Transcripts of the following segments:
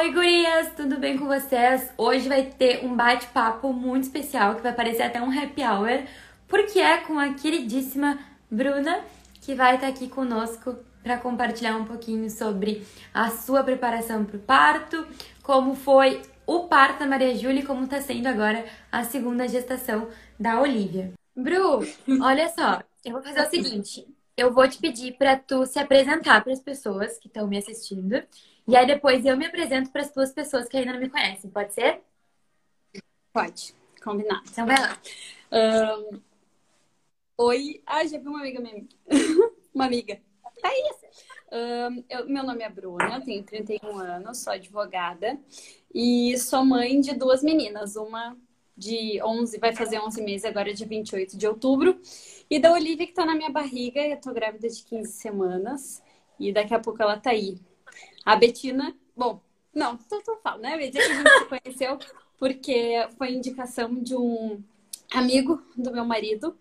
Oi, gurias, tudo bem com vocês? Hoje vai ter um bate-papo muito especial que vai parecer até um happy hour, porque é com a queridíssima Bruna, que vai estar aqui conosco para compartilhar um pouquinho sobre a sua preparação para o parto, como foi o parto da Maria Júlia e como está sendo agora a segunda gestação da Olivia. Bru, olha só, eu vou fazer o seguinte, eu vou te pedir para tu se apresentar para as pessoas que estão me assistindo e aí depois eu me apresento para as duas pessoas que ainda não me conhecem, pode ser? Pode, combinado. Então vai lá. Um... Oi, ah, já vi uma amiga minha. uma amiga. É isso. Um, eu, meu nome é Bruna, tenho 31 anos, sou advogada e sou mãe de duas meninas, uma de 11, vai fazer 11 meses agora de 28 de outubro, e da Olivia que tá na minha barriga, eu tô grávida de 15 semanas e daqui a pouco ela tá aí. A Betina, bom, não, tô, falo, né? Dizer que a gente se conheceu porque foi indicação de um amigo do meu marido,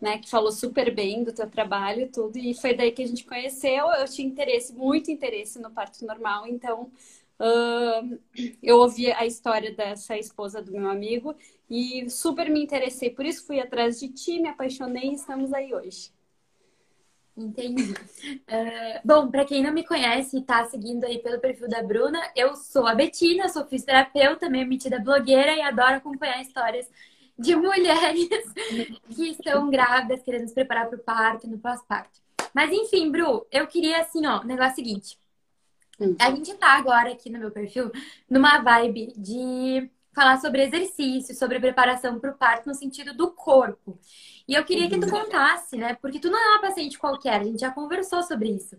né, que falou super bem do teu trabalho e tudo, e foi daí que a gente conheceu. Eu tinha interesse, muito interesse no parto normal, então uh, eu ouvi a história dessa esposa do meu amigo e super me interessei, por isso fui atrás de ti, me apaixonei e estamos aí hoje. Entendi. Uh, bom, para quem não me conhece e está seguindo aí pelo perfil da Bruna, eu sou a Betina, sou fisioterapeuta, meio metida blogueira e adoro acompanhar histórias de mulheres que estão grávidas, querendo se preparar para o parto, no pós-parto. Mas enfim, Bru, eu queria assim, ó, o negócio seguinte. Hum. A gente tá agora aqui no meu perfil numa vibe de falar sobre exercício, sobre preparação para o parto no sentido do corpo. E eu queria que tu uhum. contasse, né? Porque tu não é uma paciente qualquer, a gente já conversou sobre isso.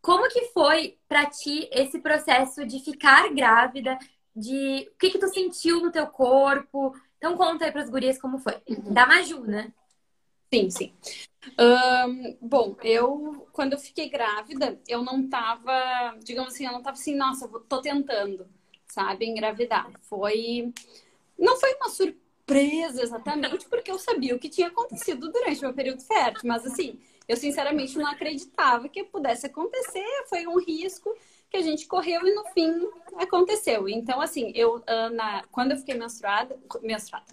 Como que foi para ti esse processo de ficar grávida? De o que que tu sentiu no teu corpo? Então conta aí para as gurias como foi. Uhum. Da Maju, né? Sim, sim. Um, bom, eu quando eu fiquei grávida, eu não tava, digamos assim, eu não tava assim, nossa, tô tentando sabe, engravidar. Foi. Não foi uma surpresa exatamente, porque eu sabia o que tinha acontecido durante o meu período fértil, mas assim, eu sinceramente não acreditava que pudesse acontecer, foi um risco que a gente correu e no fim aconteceu. Então, assim, eu, Ana, quando eu fiquei menstruada, menstruada,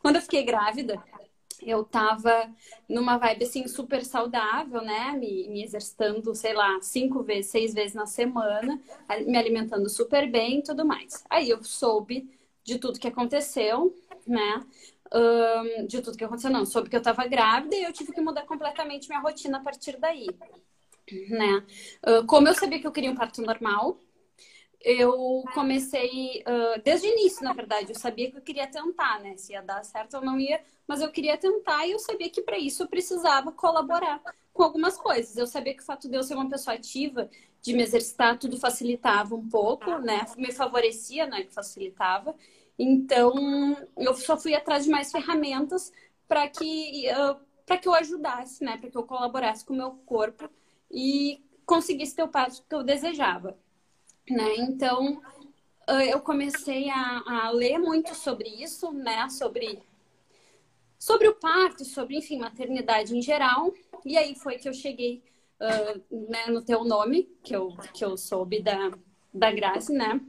quando eu fiquei grávida, eu tava numa vibe assim super saudável, né? Me, me, exercitando, sei lá, cinco vezes, seis vezes na semana, me alimentando super bem e tudo mais. Aí eu soube de tudo que aconteceu, né? Um, de tudo que aconteceu, não, soube que eu tava grávida e eu tive que mudar completamente minha rotina a partir daí, né? Uh, como eu sabia que eu queria um parto normal, eu comecei uh, desde o início, na verdade. Eu sabia que eu queria tentar, né? Se ia dar certo ou não ia, mas eu queria tentar e eu sabia que para isso eu precisava colaborar com algumas coisas. Eu sabia que o fato de eu ser uma pessoa ativa, de me exercitar, tudo facilitava um pouco, né? Me favorecia, né? Que facilitava. Então, eu só fui atrás de mais ferramentas para que, uh, para que eu ajudasse, né? Para que eu colaborasse com o meu corpo e conseguisse ter o passo que eu desejava né? Então, eu comecei a, a, ler muito sobre isso, né? Sobre, sobre o parto, sobre, enfim, maternidade em geral. E aí foi que eu cheguei uh, né, no teu nome, que eu, que eu soube da, da Grace, né?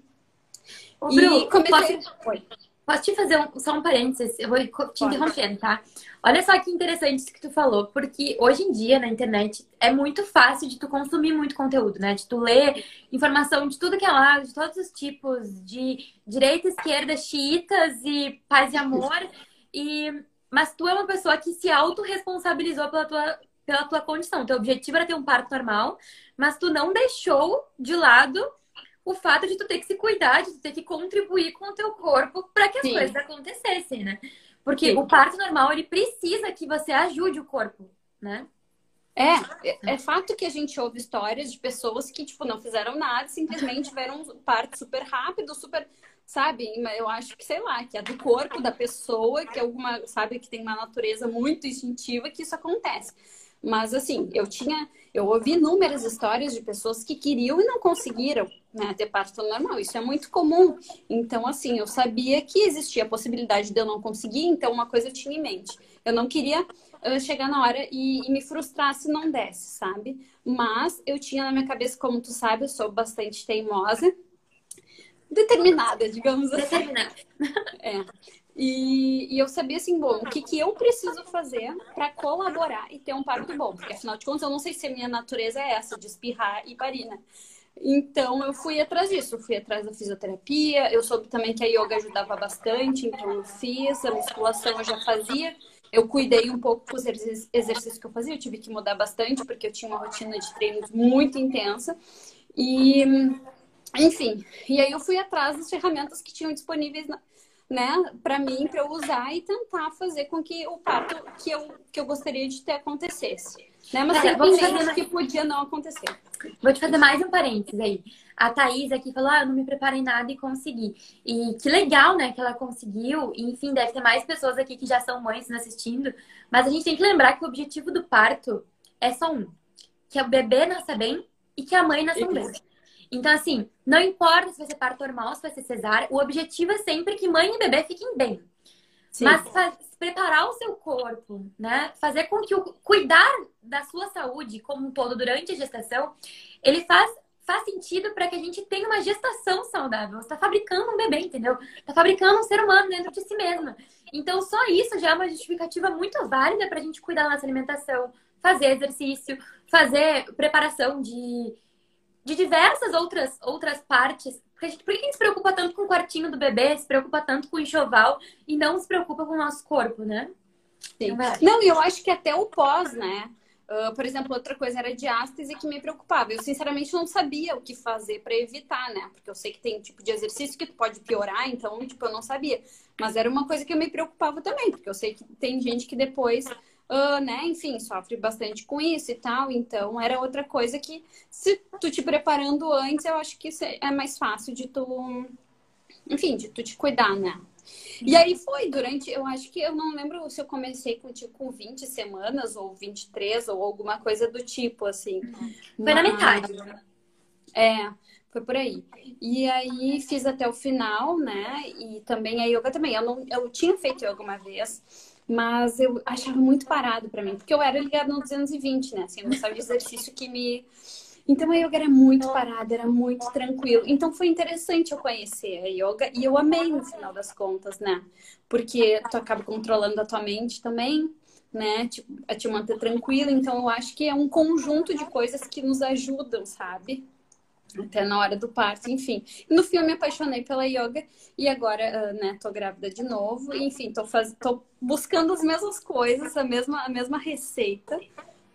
Ô, Bru, e comecei... Posso... Posso te fazer um, só um parênteses? Eu vou te Pode. interrompendo, tá? Olha só que interessante isso que tu falou, porque hoje em dia na internet é muito fácil de tu consumir muito conteúdo, né? De tu ler informação de tudo que é lado, de todos os tipos, de direita, esquerda, xiitas e paz e amor. E mas tu é uma pessoa que se autorresponsabilizou pela tua pela tua condição. Teu objetivo era ter um parto normal, mas tu não deixou de lado o fato de tu ter que se cuidar, de tu ter que contribuir com o teu corpo para que as Sim. coisas acontecessem, né? Porque Sim. o parto normal, ele precisa que você ajude o corpo, né? É, é fato que a gente ouve histórias de pessoas que, tipo, não fizeram nada, simplesmente tiveram um parto super rápido, super, sabe? Eu acho que, sei lá, que é do corpo da pessoa, que é alguma, sabe, que tem uma natureza muito instintiva que isso acontece. Mas, assim, eu tinha, eu ouvi inúmeras histórias de pessoas que queriam e não conseguiram né, ter parto normal. Isso é muito comum. Então, assim, eu sabia que existia a possibilidade de eu não conseguir, então uma coisa eu tinha em mente. Eu não queria uh, chegar na hora e, e, me frustrar se não desse, sabe? Mas eu tinha na minha cabeça, como tu sabe, eu sou bastante teimosa. determinada, digamos assim. Determinada. É. E, e, eu sabia assim, bom, o que, que eu preciso fazer para colaborar e ter um parto bom? Porque afinal de contas, eu não sei se a minha natureza é essa, de espirrar e parir, né? Então eu fui atrás disso, eu fui atrás da fisioterapia, eu soube também que a yoga ajudava bastante, então eu fiz, a musculação eu já fazia. Eu cuidei um pouco com os exercícios que eu fazia, eu tive que mudar bastante, porque eu tinha uma rotina de treinos muito intensa. E, enfim, e aí eu fui atrás das ferramentas que tinham disponíveis né, para mim, para eu usar e tentar fazer com que o parto que eu, que eu gostaria de ter acontecesse. Né? Mas é, tem gente que podia não acontecer. Vou te fazer mais um parênteses aí. A Thaís aqui falou: ah, eu não me preparei nada e consegui. E que legal, né, que ela conseguiu. E, enfim, deve ter mais pessoas aqui que já são mães nos assistindo. Mas a gente tem que lembrar que o objetivo do parto é só um: que o bebê nasça bem e que a mãe nasça bem. Então, assim, não importa se vai ser parto normal, se vai ser cesárea, o objetivo é sempre que mãe e bebê fiquem bem. Sim. Mas preparar o seu corpo, né? Fazer com que o cuidar da sua saúde como um todo durante a gestação, ele faz faz sentido para que a gente tenha uma gestação saudável. Você está fabricando um bebê, entendeu? Está fabricando um ser humano dentro de si mesma. Então, só isso já é uma justificativa muito válida para a gente cuidar da nossa alimentação, fazer exercício, fazer preparação de de diversas outras, outras partes. Porque gente, por que a gente se preocupa tanto com o quartinho do bebê, se preocupa tanto com o enxoval e não se preocupa com o nosso corpo, né? Sim. É não, e eu acho que até o pós, né? Uh, por exemplo, outra coisa era diástase que me preocupava. Eu, sinceramente, não sabia o que fazer para evitar, né? Porque eu sei que tem tipo de exercício que pode piorar, então, tipo, eu não sabia. Mas era uma coisa que eu me preocupava também, porque eu sei que tem gente que depois uh, né, enfim, sofre bastante com isso e tal. Então, era outra coisa que, se tu te preparando antes, eu acho que é mais fácil de tu, enfim, de tu te cuidar, né? E aí foi durante, eu acho que eu não lembro se eu comecei com tipo com 20 semanas ou 23 ou alguma coisa do tipo, assim. Foi na metade. É, foi por aí. E aí fiz até o final, né? E também a yoga também. Eu, não, eu tinha feito yoga uma vez, mas eu achava muito parado para mim, porque eu era ligada no 220, né? Assim, eu gostava de exercício que me. Então a yoga era muito parada, era muito tranquilo. Então foi interessante eu conhecer a yoga e eu amei no final das contas, né? Porque tu acaba controlando a tua mente também, né? Tipo, a te manter tranquila. Então eu acho que é um conjunto de coisas que nos ajudam, sabe? Até na hora do parto, enfim. No fim, eu me apaixonei pela yoga e agora, ah, né, tô grávida de novo. Enfim, tô, faz... tô buscando as mesmas coisas, a mesma, a mesma receita,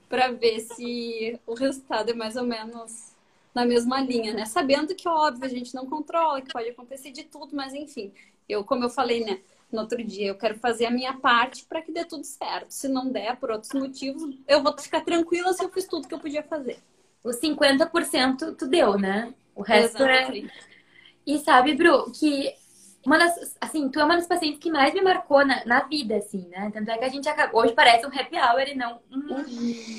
para ver se o resultado é mais ou menos na mesma linha, né? Sabendo que, óbvio, a gente não controla, que pode acontecer de tudo, mas enfim, eu, como eu falei, né, no outro dia, eu quero fazer a minha parte para que dê tudo certo. Se não der, por outros motivos, eu vou ficar tranquila se eu fiz tudo que eu podia fazer os 50% tu deu, né? O resto é Exatamente. é. E sabe, Bru, que uma das. Assim, tu é uma das pacientes que mais me marcou na, na vida, assim, né? Tanto é que a gente acabou. Hoje parece um happy hour e não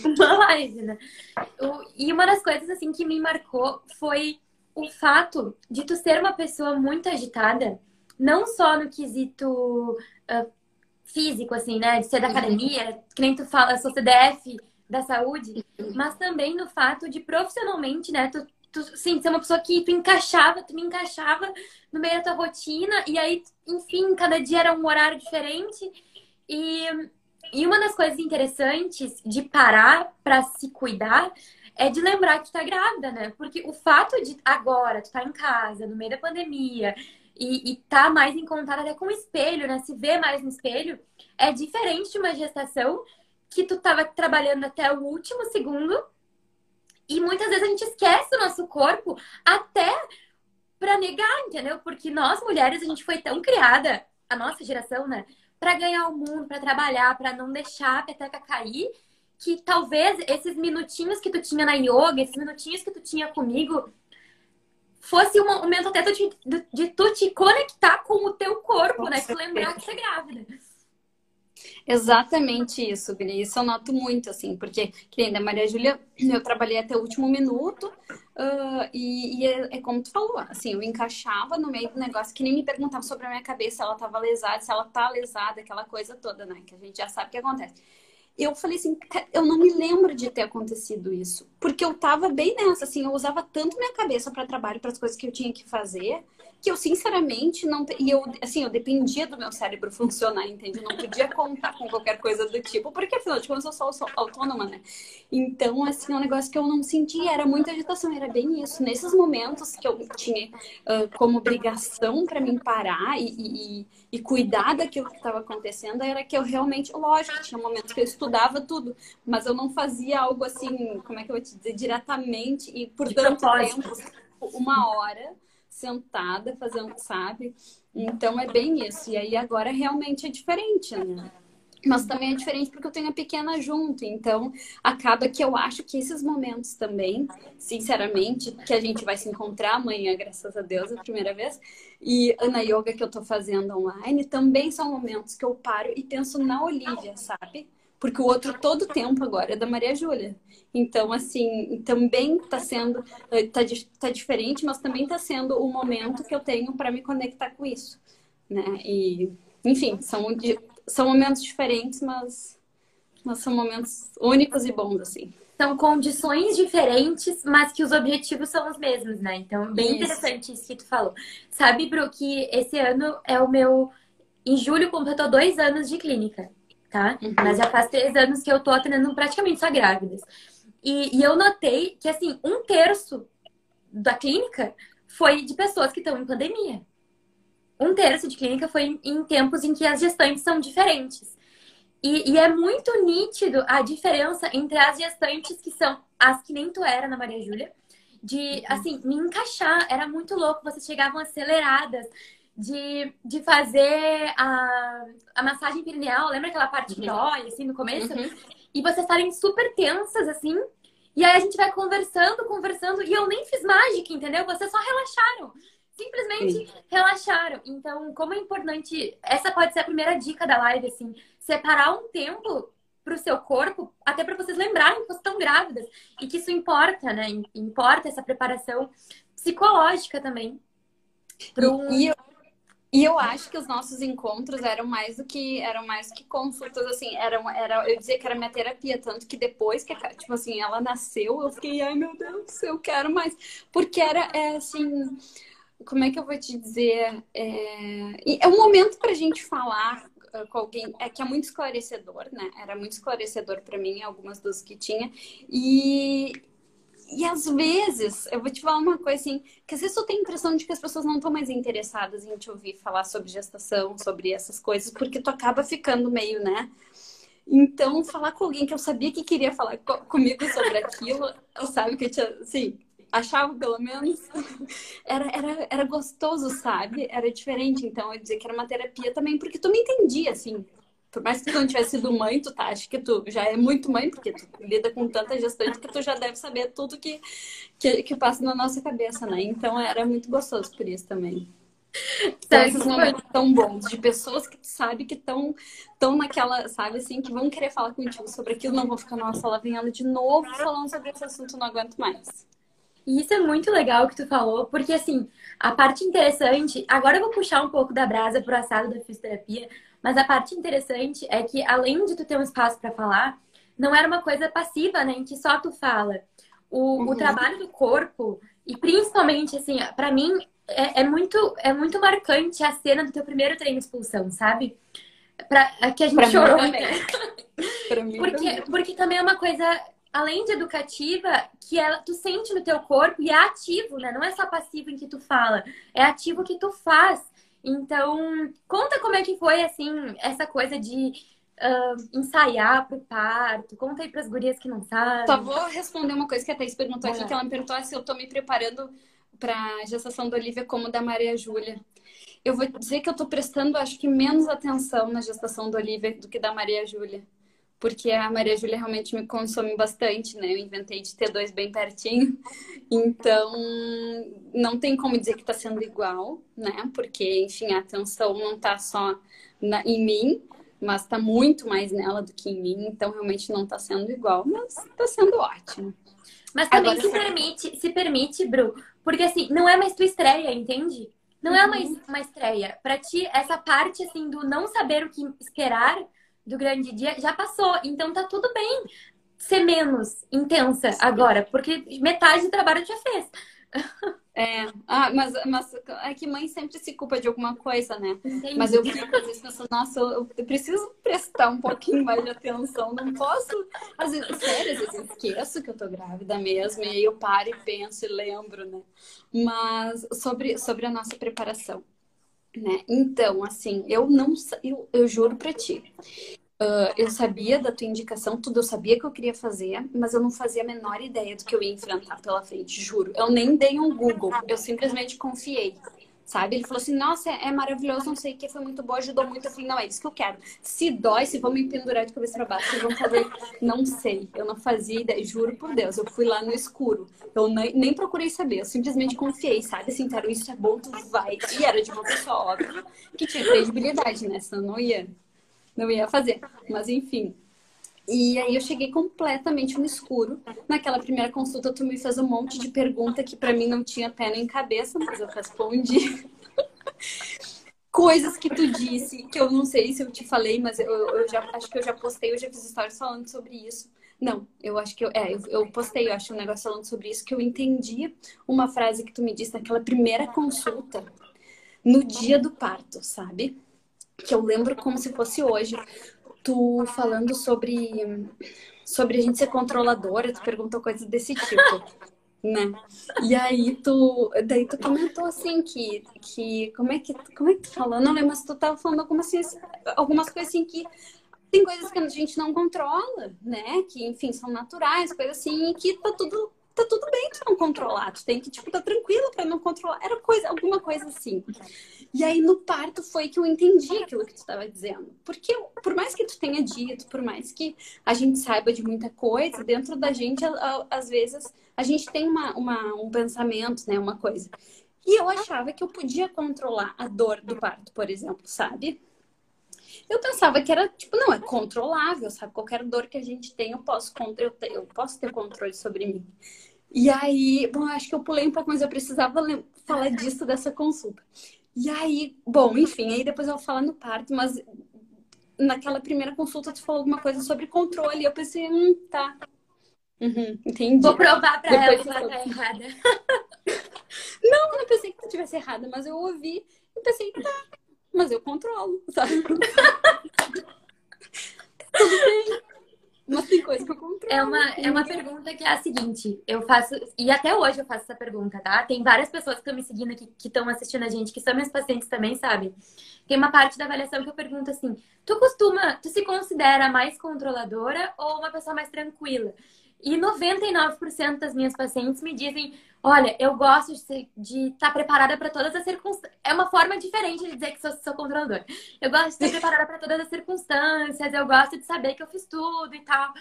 uma live, né? E uma das coisas, assim, que me marcou foi o fato de tu ser uma pessoa muito agitada, não só no quesito uh, físico, assim, né? De ser da uhum. academia, que nem tu fala, sou CDF da saúde, mas também no fato de profissionalmente, né, tu, tu sim, ser uma pessoa que tu encaixava, tu me encaixava no meio da tua rotina, e aí, enfim, cada dia era um horário diferente. E, e uma das coisas interessantes de parar para se cuidar é de lembrar que tá grávida, né? Porque o fato de agora tu tá em casa, no meio da pandemia, e, e tá mais em contato até com o espelho, né? Se ver mais no espelho, é diferente de uma gestação que tu estava trabalhando até o último segundo. E muitas vezes a gente esquece o nosso corpo até para negar, entendeu? Porque nós mulheres a gente foi tão criada, a nossa geração, né, para ganhar o mundo, para trabalhar, para não deixar a peteca cair, que talvez esses minutinhos que tu tinha na yoga, esses minutinhos que tu tinha comigo, fosse um momento até de, de, de tu te conectar com o teu corpo, com né? Tu lembrar que você é grávida. Exatamente isso, Bini. Isso eu noto muito, assim, porque, que nem da Maria Júlia, eu trabalhei até o último minuto uh, e, e é, é, como tu falou, assim, eu encaixava no meio do negócio que nem me perguntava sobre a minha cabeça, se ela tava lesada, se ela tá lesada, aquela coisa toda, né? Que a gente já sabe que acontece. Eu falei assim, eu não me lembro de ter acontecido isso. porque eu tava bem nessa, assim, eu usava tanto minha cabeça para trabalho, para as coisas que eu tinha que fazer, que eu sinceramente não e eu assim eu dependia do meu cérebro funcionar entende? Eu não podia contar com qualquer coisa do tipo porque afinal de contas eu sou, sou autônoma né? Então assim é um negócio que eu não sentia era muita agitação era bem isso. Nesses momentos que eu tinha uh, como obrigação para mim parar e, e, e cuidar daquilo que estava acontecendo era que eu realmente lógico tinha momentos que eu estudava tudo mas eu não fazia algo assim como é que eu vou te dizer diretamente e por tanto tempo uma hora sentada fazendo, sabe? Então é bem isso. E aí agora realmente é diferente, né? Mas também é diferente porque eu tenho a pequena junto. Então, acaba que eu acho que esses momentos também, sinceramente, que a gente vai se encontrar amanhã, graças a Deus, a primeira vez, e na yoga que eu tô fazendo online, também são momentos que eu paro e penso na Olivia, sabe? Porque o outro todo tempo agora é da Maria Júlia. Então, assim, também está sendo, está eh, tá diferente, mas também está sendo o momento que eu tenho para me conectar com isso, né? E, enfim, são, são momentos diferentes, mas, mas são momentos únicos e bons, assim. São condições diferentes, mas que os objetivos são os mesmos, né? Então, bem isso. interessante isso que tu falou. Sabe, Bru, que esse ano é o meu... Em julho completou dois anos de clínica tá? Uhum. Mas já faz três anos que eu tô atendendo praticamente só grávidas. E, e eu notei que, assim, um terço da clínica foi de pessoas que estão em pandemia. Um terço de clínica foi em, em tempos em que as gestantes são diferentes. E, e, é muito nítido a diferença entre as gestantes que são as que nem tu era na Maria Júlia, de, uhum. assim, me encaixar. Era muito louco, vocês chegavam aceleradas de, de fazer a, a massagem perineal, lembra aquela parte que uhum. dói, assim, no começo? Uhum. E vocês estarem super tensas, assim, e aí a gente vai conversando, conversando, e eu nem fiz mágica, entendeu? Vocês só relaxaram. Simplesmente Sim. relaxaram. Então, como é importante, essa pode ser a primeira dica da live, assim, separar um tempo para o seu corpo, até para vocês lembrarem que vocês estão grávidas e que isso importa, né? Importa essa preparação psicológica também. Pro... E, eu, e eu acho que os nossos encontros eram mais do que eram mais que consultas, assim, eram, era, eu dizia que era minha terapia, tanto que depois que, tipo assim, ela nasceu, eu fiquei, ai meu Deus, eu quero mais. Porque era, é, assim, como é que eu vou te dizer? É, é um momento pra gente falar ah, com alguém é que é muito esclarecedor, né? Era muito esclarecedor para mim algumas das que tinha e e às vezes, eu vou te falar uma coisa assim, que às vezes eu tenho a impressão de que as pessoas não estão mais interessadas em te ouvir falar sobre gestação, sobre essas coisas, porque tu acaba ficando meio, né? Então, falar com alguém que eu sabia que queria falar co comigo sobre aquilo, eu sabe que eu tinha, assim, achava pelo menos, era, era, era gostoso, sabe? Era diferente. Então, eu dizia que era uma terapia também, porque tu me entendia, assim, por mais que tu não tivesse sido mãe, tu tá, acho que tu já é muito mãe, porque tu lida com tanta gestante que tu já deve saber tudo que, que, que passa na nossa cabeça, né? Então era muito gostoso por isso também. Então, esses momentos tão bons, de pessoas que tu sabe que estão tão naquela, sabe assim, que vão querer falar contigo sobre aquilo, não vão ficar, nossa, ela vem ela de novo falando sobre esse assunto, não aguento mais. E isso é muito legal que tu falou, porque assim, a parte interessante, agora eu vou puxar um pouco da brasa pro assado da fisioterapia, mas a parte interessante é que, além de tu ter um espaço para falar, não era uma coisa passiva, né? Em que só tu fala. O, uhum. o trabalho do corpo, e principalmente, assim, para mim, é, é, muito, é muito marcante a cena do teu primeiro treino de expulsão, sabe? Pra, é que a gente pra chorou, né? porque, também. porque também é uma coisa, além de educativa, que ela, tu sente no teu corpo e é ativo, né? Não é só passivo em que tu fala, é ativo que tu faz. Então, conta como é que foi, assim, essa coisa de uh, ensaiar pro parto. Conta aí pras gurias que não sabem. Só vou responder uma coisa que a Thaís perguntou aqui, que ela me perguntou se eu tô me preparando pra gestação da Olivia como da Maria Júlia. Eu vou dizer que eu tô prestando, acho que, menos atenção na gestação da Olivia do que da Maria Júlia porque a Maria Júlia realmente me consome bastante, né? Eu inventei de ter dois bem pertinho, então não tem como dizer que está sendo igual, né? Porque, enfim, a atenção não está só na, em mim, mas está muito mais nela do que em mim, então realmente não está sendo igual, mas está sendo ótimo. Mas também Agora, se permite, se permite, Bru, porque assim, não é mais tua estreia, entende? Não é mais uma estreia. Para ti, essa parte assim do não saber o que esperar do grande dia já passou. Então tá tudo bem. ser menos intensa agora, porque metade do trabalho já fez. É, ah, mas, mas é que mãe sempre se culpa de alguma coisa, né? Entendi. Mas eu fico às vezes pensando, nossa, eu, preciso prestar um pouquinho mais de atenção, não posso. Às vezes, sério, às vezes eu esqueço que eu tô grávida mesmo, e aí eu paro e penso e lembro, né? Mas sobre, sobre a nossa preparação. Né? Então, assim, eu não eu, eu juro para ti, Uh, eu sabia da tua indicação, tudo eu sabia que eu queria fazer, mas eu não fazia a menor ideia do que eu ia enfrentar pela frente, juro. Eu nem dei um Google, eu simplesmente confiei, sabe? Ele falou assim: nossa, é, é maravilhoso, não sei o que, foi muito bom, ajudou muito. Eu falei: não, é isso que eu quero. Se dói, se vão me pendurar de cabeça para baixo, se vão fazer. Não sei, eu não fazia ideia, juro por Deus. Eu fui lá no escuro, eu nem, nem procurei saber, eu simplesmente confiei, sabe? Assim, cara, isso é bom, tu vai. E era de uma pessoa óbvia que tinha credibilidade, né? Senão não ia não ia fazer. Mas enfim. E aí eu cheguei completamente no escuro. Naquela primeira consulta, tu me fez um monte de pergunta que para mim não tinha pé nem cabeça, mas eu respondi. Coisas que tu disse, que eu não sei se eu te falei, mas eu, eu, já acho que eu já postei, eu já fiz stories falando sobre isso. Não, eu acho que eu, é, eu, eu postei, eu acho um negócio falando sobre isso, que eu entendi uma frase que tu me disse naquela primeira consulta, no dia do parto, sabe? que eu lembro como se fosse hoje, tu falando sobre, sobre a gente ser controladora, tu perguntou coisas desse tipo. Né? E aí tu, daí tu comentou assim que, que como é que, como é que tu falou? Não lembro, mas tu tava falando algumas, algumas coisas assim que tem coisas que a gente não controla, né? Que, enfim, são naturais, coisas assim, e que tá tudo tá tudo bem tu não controlar, tu tem que, tipo, tá tranquilo pra não controlar. Era coisa, alguma coisa assim. E aí no parto foi que eu entendi aquilo que tu estava dizendo. Porque por mais que tu tenha dito, por mais que a gente saiba de muita coisa, dentro da gente, às vezes, a gente tem uma, uma, um pensamento, né? Uma coisa. E eu achava que eu podia controlar a dor do parto, por exemplo, sabe? Eu pensava que era, tipo, não, é controlável, sabe? Qualquer dor que a gente tem, eu posso, eu, eu posso ter controle sobre mim. E aí, bom, acho que eu pulei um pouco, mas eu precisava falar disso, dessa consulta. E aí, bom, enfim, aí depois eu vou falar no parto, mas naquela primeira consulta tu falou alguma coisa sobre controle. E eu pensei, hum, tá. Uhum, entendi. Vou provar pra depois ela que ela tá errada. não, eu não pensei que tu tivesse errada, mas eu ouvi e pensei, tá, mas eu controlo, sabe? Tudo bem. Mas tem coisa que eu controlo. É uma, é uma pergunta que é a seguinte: eu faço, e até hoje eu faço essa pergunta, tá? Tem várias pessoas que estão me seguindo aqui, que estão assistindo a gente, que são meus pacientes também, sabe? Tem uma parte da avaliação que eu pergunto assim: tu costuma, tu se considera mais controladora ou uma pessoa mais tranquila? E 99% das minhas pacientes me dizem: Olha, eu gosto de estar tá preparada para todas as circunstâncias. É uma forma diferente de dizer que sou, sou controladora. Eu gosto de estar preparada para todas as circunstâncias, eu gosto de saber que eu fiz tudo e tal.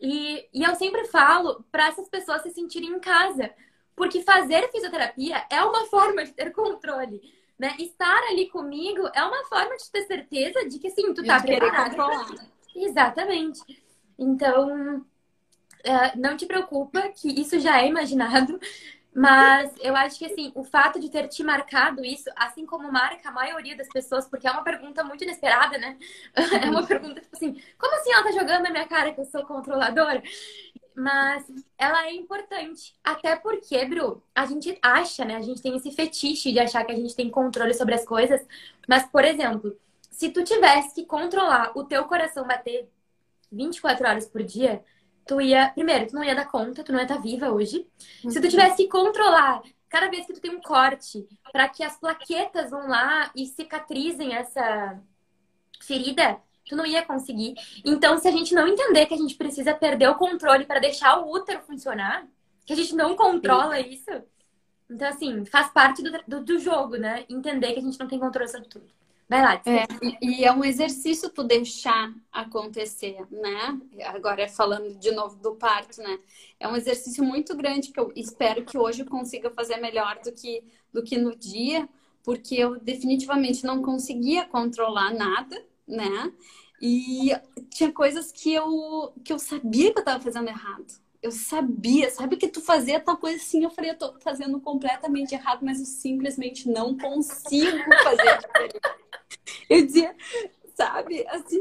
E, e eu sempre falo para essas pessoas se sentirem em casa. Porque fazer fisioterapia é uma forma de ter controle. Né? Estar ali comigo é uma forma de ter certeza de que, sim, tu tá preparada. Exatamente. Então, não te preocupa, que isso já é imaginado. Mas eu acho que assim, o fato de ter te marcado isso, assim como marca a maioria das pessoas, porque é uma pergunta muito inesperada, né? É uma pergunta tipo assim, como assim ela tá jogando na minha cara que eu sou controladora? Mas ela é importante. Até porque, Bru, a gente acha, né? A gente tem esse fetiche de achar que a gente tem controle sobre as coisas. Mas, por exemplo, se tu tivesse que controlar o teu coração bater 24 horas por dia, tu ia. Primeiro, tu não ia dar conta, tu não ia estar tá viva hoje. Uhum. Se tu tivesse que controlar cada vez que tu tem um corte, para que as plaquetas vão lá e cicatrizem essa ferida, tu não ia conseguir. Então, se a gente não entender que a gente precisa perder o controle para deixar o útero funcionar, que a gente não controla Sim. isso. Então, assim, faz parte do, do, do jogo, né? Entender que a gente não tem controle sobre tudo. Vai lá. É, e, é um exercício tu deixar acontecer, né? Agora falando de novo do parto, né? É um exercício muito grande que eu espero que hoje eu consiga fazer melhor do que, do que no dia, porque eu definitivamente não conseguia controlar nada, né? E tinha coisas que eu, que eu sabia que eu estava fazendo errado. Eu sabia, sabe que tu fazia tal coisa assim, eu falei, eu tô fazendo completamente errado, mas eu simplesmente não consigo fazer diferente. Eu dizia, sabe? Assim,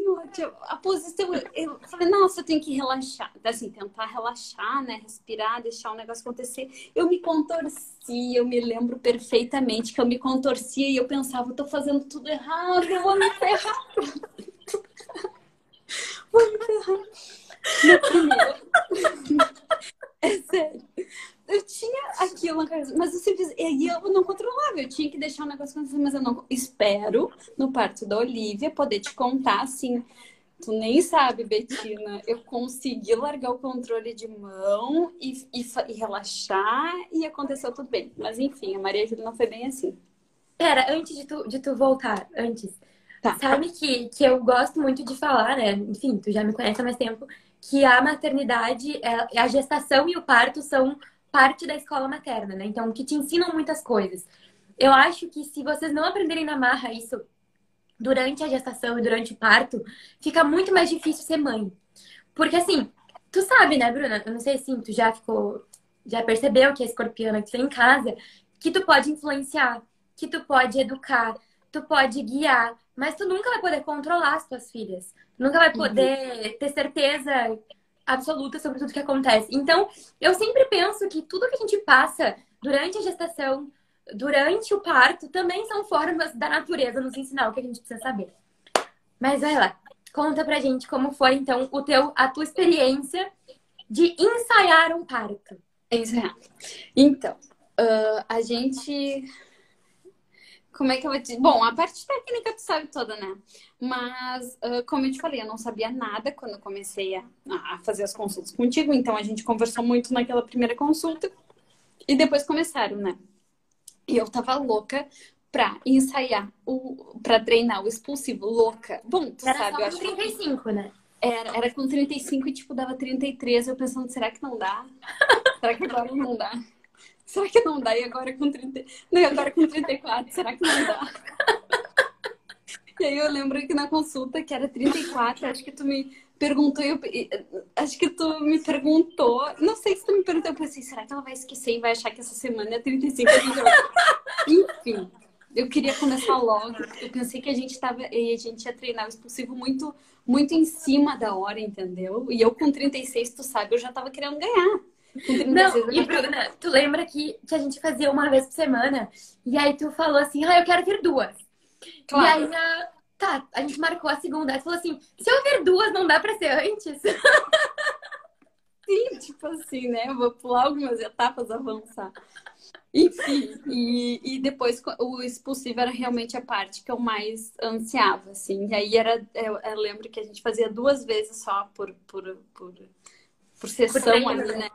a posição, eu falei, nossa, eu tenho que relaxar, assim, tentar relaxar, né? Respirar, deixar o negócio acontecer. Eu me contorcia, eu me lembro perfeitamente que eu me contorcia e eu pensava, eu tô fazendo tudo errado, eu vou me ferrar. vou me ferrar. No primeiro. É sério eu tinha aquilo na cabeça, mas eu sempre. E aí eu não controlava, eu tinha que deixar o negócio acontecer, mas eu não. Espero, no parto da Olivia, poder te contar assim. Tu nem sabe, Betina. Eu consegui largar o controle de mão e, e, e relaxar e aconteceu tudo bem. Mas enfim, a Maria Júlia não foi bem assim. Pera, antes de tu, de tu voltar, antes. Tá. Sabe que, que eu gosto muito de falar, né? Enfim, tu já me conhece há mais tempo, que a maternidade, é, a gestação e o parto são parte da escola materna, né? Então, que te ensinam muitas coisas. Eu acho que se vocês não aprenderem na marra isso durante a gestação e durante o parto, fica muito mais difícil ser mãe. Porque assim, tu sabe, né, Bruna? Eu não sei se tu já ficou, já percebeu que é escorpiana que tem em casa, que tu pode influenciar, que tu pode educar, tu pode guiar, mas tu nunca vai poder controlar as tuas filhas. Tu nunca vai uhum. poder uhum. ter certeza absoluta sobre tudo que acontece. Então, eu sempre penso que tudo que a gente passa durante a gestação, durante o parto, também são formas da natureza nos ensinar o que a gente precisa saber. Mas vai lá, conta pra gente como foi então o teu, a tua experiência de ensaiar um parto. Ensaiar. Então, uh, a gente como é que eu vou te... Bom, a parte técnica tu sabe toda, né? Mas, uh, como eu te falei, eu não sabia nada quando eu comecei a, a fazer as consultas contigo. Então, a gente conversou muito naquela primeira consulta. E depois começaram, né? E eu tava louca pra ensaiar, o, pra treinar o expulsivo. Louca. Bom, tu era sabe, só eu acho 35, que... né? Era, era com 35 e, tipo, dava 33. Eu pensando, será que não dá? será que agora não dá? Será que não dá? E agora com 30... Não, agora com 34, será que não dá? E aí eu lembro que na consulta, que era 34, acho que tu me perguntou, eu, acho que tu me perguntou, não sei se tu me perguntou, eu pensei, será que ela vai esquecer e vai achar que essa semana é 35? Enfim, eu queria começar logo, eu pensei que a gente tava, e a gente ia treinar o expulsivo muito, muito em cima da hora, entendeu? E eu com 36, tu sabe, eu já tava querendo ganhar. Não, e Bruna, tu lembra que, que a gente fazia uma vez por semana? E aí tu falou assim, ah, eu quero ver duas. Claro. E aí, a... tá, a gente marcou a segunda. Aí tu falou assim, se eu ver duas, não dá pra ser antes? Sim, tipo assim, né? Eu vou pular algumas etapas, avançar. Enfim, e, e depois o expulsivo era realmente a parte que eu mais ansiava, assim. E aí era, eu, eu lembro que a gente fazia duas vezes só por, por, por, por sessão por ali, né?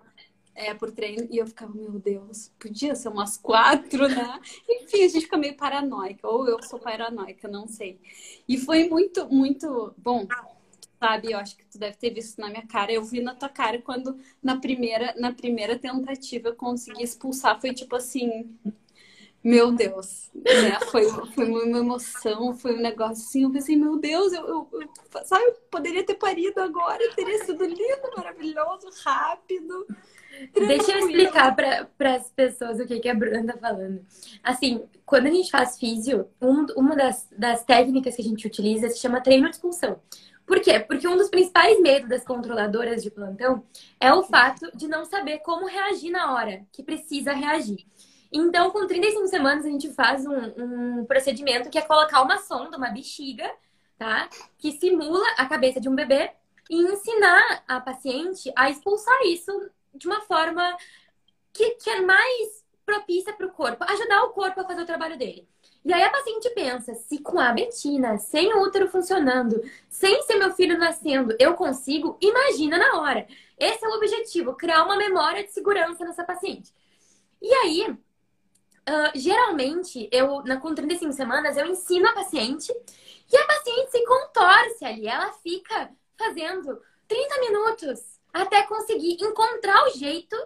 É, por treino, e eu ficava, meu Deus, podia ser umas quatro, né? Enfim, a gente fica meio paranoica, ou eu sou paranoica, não sei. E foi muito, muito bom, sabe? Eu acho que tu deve ter visto na minha cara. Eu vi na tua cara quando na primeira, na primeira tentativa eu consegui expulsar, foi tipo assim. Meu Deus, né? foi, foi uma emoção, foi um negócio assim. Eu pensei, meu Deus, eu, eu, eu sabe, eu poderia ter parido agora, teria sido lindo, maravilhoso, rápido. Deixa eu explicar para as pessoas o que, que a Bruna tá falando. Assim, quando a gente faz físio, um, uma das, das técnicas que a gente utiliza se chama treino de expulsão. Por quê? Porque um dos principais medos das controladoras de plantão é o fato de não saber como reagir na hora que precisa reagir. Então, com 35 semanas, a gente faz um, um procedimento que é colocar uma sonda, uma bexiga, tá? Que simula a cabeça de um bebê e ensinar a paciente a expulsar isso de uma forma que, que é mais propícia para o corpo, ajudar o corpo a fazer o trabalho dele. E aí a paciente pensa, se com a Betina, sem o útero funcionando, sem ser meu filho nascendo, eu consigo, imagina na hora. Esse é o objetivo, criar uma memória de segurança nessa paciente. E aí, uh, geralmente, eu, na, com 35 semanas, eu ensino a paciente e a paciente se contorce ali, ela fica fazendo 30 minutos até conseguir encontrar o jeito.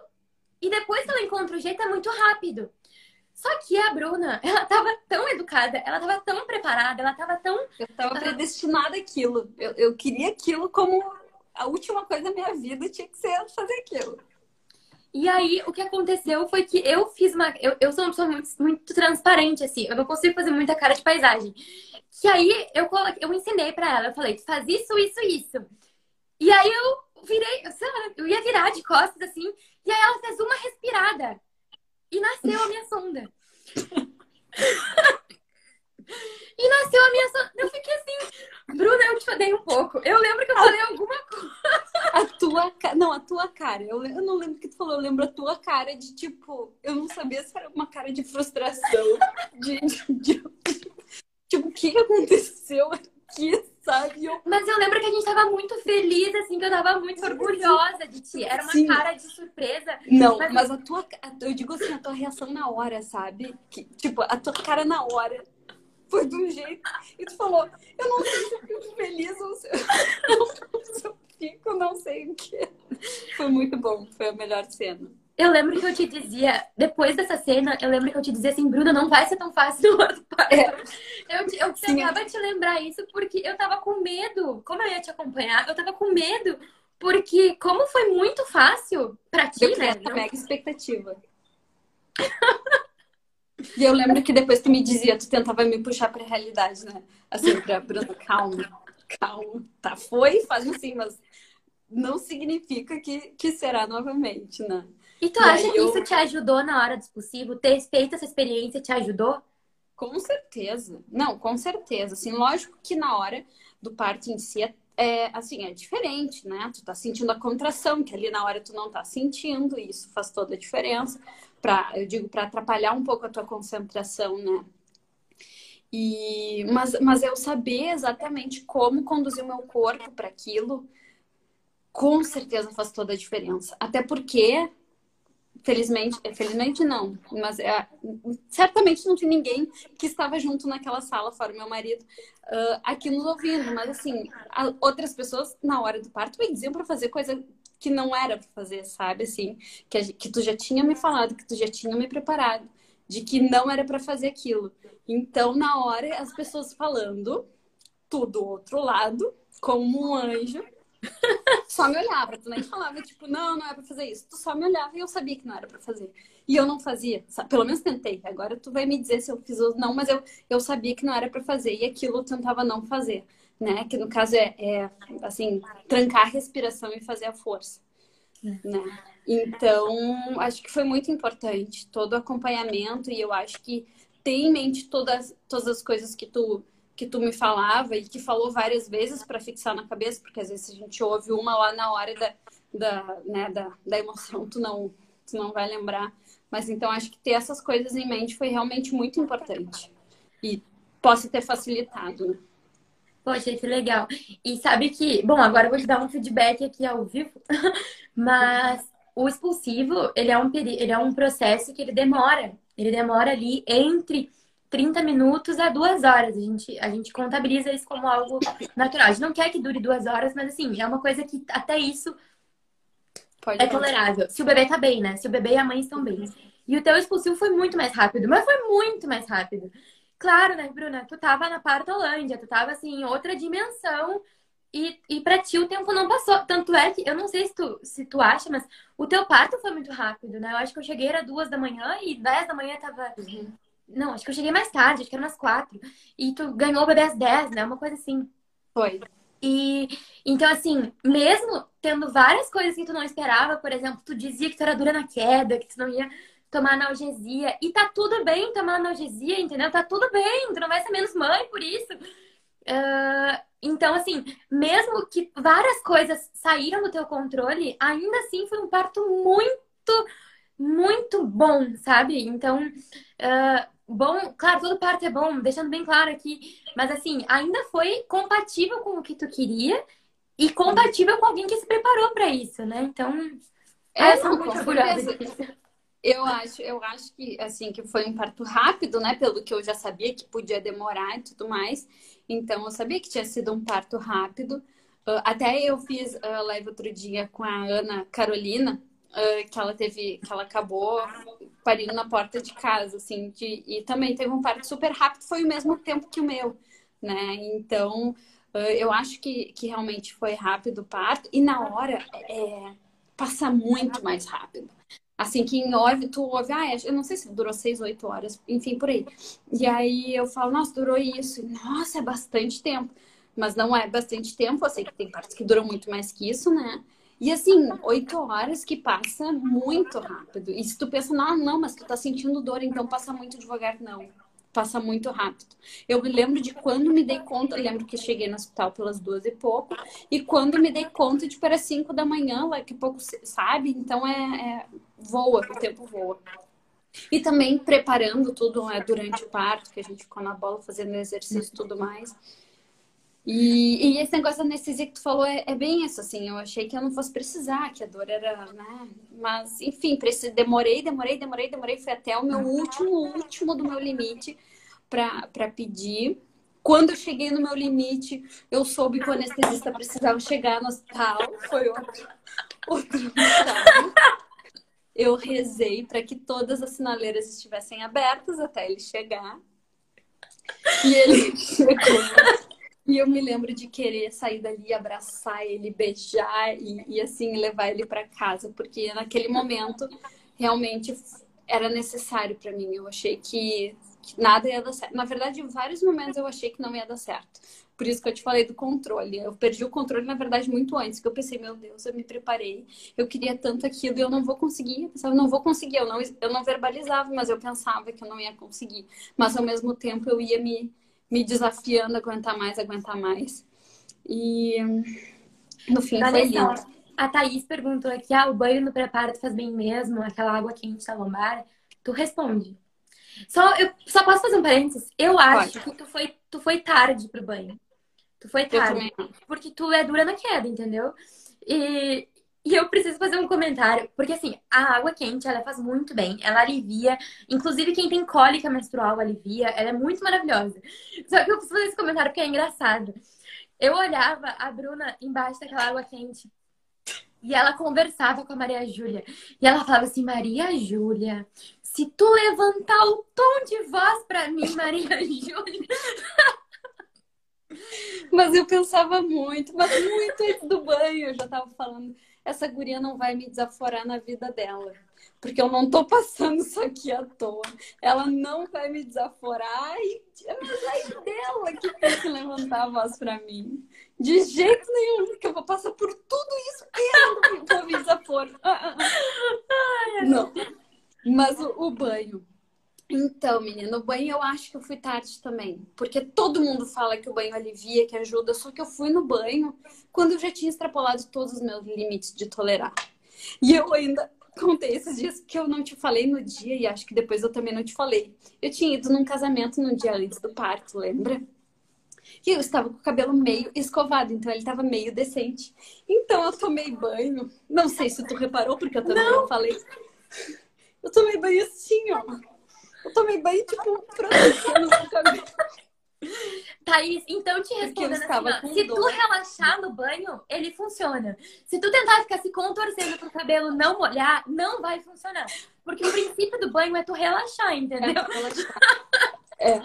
E depois que ela encontra o jeito, é muito rápido. Só que a Bruna, ela tava tão educada, ela tava tão preparada, ela tava tão. Eu tava predestinada àquilo. Eu, eu queria aquilo como a última coisa da minha vida tinha que ser fazer aquilo. E aí, o que aconteceu foi que eu fiz uma. Eu, eu sou uma pessoa muito, muito transparente, assim. Eu não consigo fazer muita cara de paisagem. Que aí, eu, coloquei, eu ensinei pra ela. Eu falei, faz isso, isso, isso. E aí, eu virei, lá, eu ia virar de costas, assim. E aí, ela fez uma respirada. E nasceu a minha sonda. e nasceu a minha sonda. Eu fiquei assim, Bruna, eu te odeio um pouco. Eu lembro que eu falei alguma coisa. A tua cara. Não, a tua cara. Eu, eu não lembro o que tu falou, eu lembro a tua cara de tipo. Eu não sabia se era uma cara de frustração. de, de, de tipo, o que aconteceu aqui, sabe? Eu... Mas eu lembro que a gente tava muito feliz, assim, que eu tava muito orgulhosa de ti. Era uma Sim. cara de surpresa. Não, mas... mas a tua. Eu digo assim, a tua reação na hora, sabe? Que, tipo, a tua cara na hora foi de um jeito. E tu falou, eu não sei se eu fico feliz ou se eu fico, não sei o que. Foi muito bom, foi a melhor cena. Eu lembro que eu te dizia, depois dessa cena, eu lembro que eu te dizia assim, Bruna, não vai ser tão fácil no outro é. Eu, eu tentava te lembrar isso porque eu tava com medo. Como eu ia te acompanhar, eu tava com medo. Porque como foi muito fácil pra ti, eu né? Não... mega expectativa. e eu lembro que depois tu me dizia, tu tentava me puxar pra realidade, né? Assim, pra Bruna, calma, calma. Tá, foi, faz assim, mas não significa que, que será novamente, né? E tu e acha que eu... isso te ajudou na hora do possível? Ter feito essa experiência te ajudou? Com certeza. Não, com certeza. Assim, lógico que na hora do parto em si é, é, assim, é diferente, né? Tu tá sentindo a contração, que ali na hora tu não tá sentindo, e isso faz toda a diferença. Pra, eu digo, para atrapalhar um pouco a tua concentração, né? E, mas, mas eu saber exatamente como conduzir o meu corpo para aquilo, com certeza faz toda a diferença. Até porque Felizmente, felizmente não, mas é, certamente não tem ninguém que estava junto naquela sala, fora meu marido, uh, aqui nos ouvindo. Mas assim, outras pessoas na hora do parto me diziam para fazer coisa que não era para fazer, sabe? Assim, que, a, que tu já tinha me falado, que tu já tinha me preparado, de que não era para fazer aquilo. Então, na hora, as pessoas falando, tudo do outro lado, como um anjo, só me olhava, tu nem falava, tipo, não, não é pra fazer isso. Tu só me olhava e eu sabia que não era pra fazer. E eu não fazia, pelo menos tentei. Agora tu vai me dizer se eu fiz ou não, mas eu, eu sabia que não era pra fazer e aquilo eu tentava não fazer, né? Que no caso é, é assim, trancar a respiração e fazer a força, é. né? Então, acho que foi muito importante todo o acompanhamento e eu acho que ter em mente todas, todas as coisas que tu que tu me falava e que falou várias vezes para fixar na cabeça, porque às vezes a gente ouve uma lá na hora da, da, né, da, da emoção, tu não, tu não vai lembrar. Mas então acho que ter essas coisas em mente foi realmente muito importante. E possa ter facilitado, né? Poxa, que legal. E sabe que, bom, agora eu vou te dar um feedback aqui ao vivo, mas o expulsivo, ele é um ele é um processo que ele demora. Ele demora ali entre 30 minutos a duas horas. A gente, a gente contabiliza isso como algo natural. A gente não quer que dure duas horas, mas assim, é uma coisa que até isso Pode é tolerável. Se o bebê tá bem, né? Se o bebê e a mãe estão bem. E o teu expulsivo foi muito mais rápido, mas foi muito mais rápido. Claro, né, Bruna? Tu tava na Partolândia, tu tava assim, em outra dimensão. E, e pra ti o tempo não passou. Tanto é que, eu não sei se tu, se tu acha, mas o teu parto foi muito rápido, né? Eu acho que eu cheguei era duas da manhã e dez da manhã tava uhum. Não, acho que eu cheguei mais tarde, acho que era umas quatro. E tu ganhou o bebê às dez, né? Uma coisa assim. Foi. E então, assim, mesmo tendo várias coisas que tu não esperava, por exemplo, tu dizia que tu era dura na queda, que tu não ia tomar analgesia. E tá tudo bem tomar analgesia, entendeu? Tá tudo bem, tu não vai ser menos mãe por isso. Uh, então, assim, mesmo que várias coisas saíram do teu controle, ainda assim foi um parto muito, muito bom, sabe? Então, uh, bom, claro, todo parto é bom, deixando bem claro aqui, mas assim, ainda foi compatível com o que tu queria e compatível com alguém que se preparou para isso, né? Então, é, eu sou muito orgulhosa Eu acho, eu acho que assim que foi um parto rápido, né? Pelo que eu já sabia que podia demorar e tudo mais. Então eu sabia que tinha sido um parto rápido. Uh, até eu fiz uh, live outro dia com a Ana Carolina, uh, que ela teve, que ela acabou parindo na porta de casa, assim, e também teve um parto super rápido, foi o mesmo tempo que o meu, né? Então, uh, eu acho que, que realmente foi rápido o parto, e na hora, é, passa muito mais rápido. Assim, que em ouve, tu ouve, ah, eu não sei se durou seis, oito horas, enfim, por aí. E aí eu falo, nossa, durou isso. Nossa, é bastante tempo. Mas não é bastante tempo, eu sei que tem partes que duram muito mais que isso, né? E assim, oito horas que passa muito rápido. E se tu pensa, não, não, mas tu tá sentindo dor, então passa muito devagar. Não, passa muito rápido. Eu me lembro de quando me dei conta, lembro que cheguei no hospital pelas duas e pouco, e quando me dei conta, tipo, era cinco da manhã, lá que pouco, sabe? Então é, é voa, o tempo voa. E também preparando tudo é, durante o parto, que a gente ficou na bola fazendo exercício e tudo mais. E, e, esse negócio da anestesia que tu falou é, é, bem isso, assim. Eu achei que eu não fosse precisar, que a dor era, né? Mas, enfim, precis... demorei, demorei, demorei, demorei. Foi até o meu último, último do meu limite para pedir. Quando eu cheguei no meu limite, eu soube que o anestesista precisava chegar no hospital. Foi outro, outro Eu rezei para que todas as sinaleiras estivessem abertas até ele chegar. E ele chegou. E eu me lembro de querer sair dali, abraçar ele, beijar e, e assim levar ele para casa, porque naquele momento realmente era necessário para mim. Eu achei que, que, nada ia dar certo. Na verdade, em vários momentos eu achei que não ia dar certo. Por isso que eu te falei do controle. Eu perdi o controle, na verdade, muito antes, que eu pensei, meu Deus, eu me preparei, eu queria tanto aquilo e eu não vou conseguir. Eu pensava, não vou conseguir. Eu não, eu não verbalizava, mas eu pensava que eu não ia conseguir. Mas ao mesmo tempo eu ia me me desafiando a aguentar mais, aguentar mais. E no fim foi lindo. A Thaís perguntou aqui, ah, o banho no preparo faz bem mesmo? Aquela água quente da lombar? Tu responde. Só, eu só posso fazer um parênteses? Eu acho Pode. que tu foi, tu foi tarde pro banho. Tu foi tarde. Porque tu é dura na queda, entendeu? E, e eu preciso fazer um comentário, porque assim, a água quente, ela faz muito bem, ela alivia, inclusive quem tem cólica menstrual alivia, ela é muito maravilhosa. Só que eu preciso fazer esse comentário porque é engraçado. Eu olhava a Bruna embaixo daquela água quente e ela conversava com a Maria Júlia. E ela falava assim: Maria Júlia, se tu levantar o tom de voz pra mim, Maria Júlia. Mas eu pensava muito, mas muito antes do banho, eu já tava falando essa guria não vai me desaforar na vida dela. Porque eu não tô passando isso aqui à toa. Ela não vai me desaforar. E mas aí dela que tem que levantar a voz pra mim. De jeito nenhum, porque eu vou passar por tudo isso que me desaforo. Ah, ah, ah. Não. Mas o, o banho. Então, menina, o banho eu acho que eu fui tarde também. Porque todo mundo fala que o banho alivia, que ajuda. Só que eu fui no banho quando eu já tinha extrapolado todos os meus limites de tolerar. E eu ainda contei esses dias que eu não te falei no dia e acho que depois eu também não te falei. Eu tinha ido num casamento no dia antes do parto, lembra? E eu estava com o cabelo meio escovado, então ele estava meio decente. Então eu tomei banho. Não sei se tu reparou, porque eu também não, não falei. Eu tomei banho assim, ó. Eu tomei banho, tipo, protegendo o cabelo. Thaís, então te respondendo assim, se dor. tu relaxar no banho, ele funciona. Se tu tentar ficar se contorcendo pro cabelo não molhar, não vai funcionar. Porque o princípio do banho é tu relaxar, entendeu? É, relaxar. é,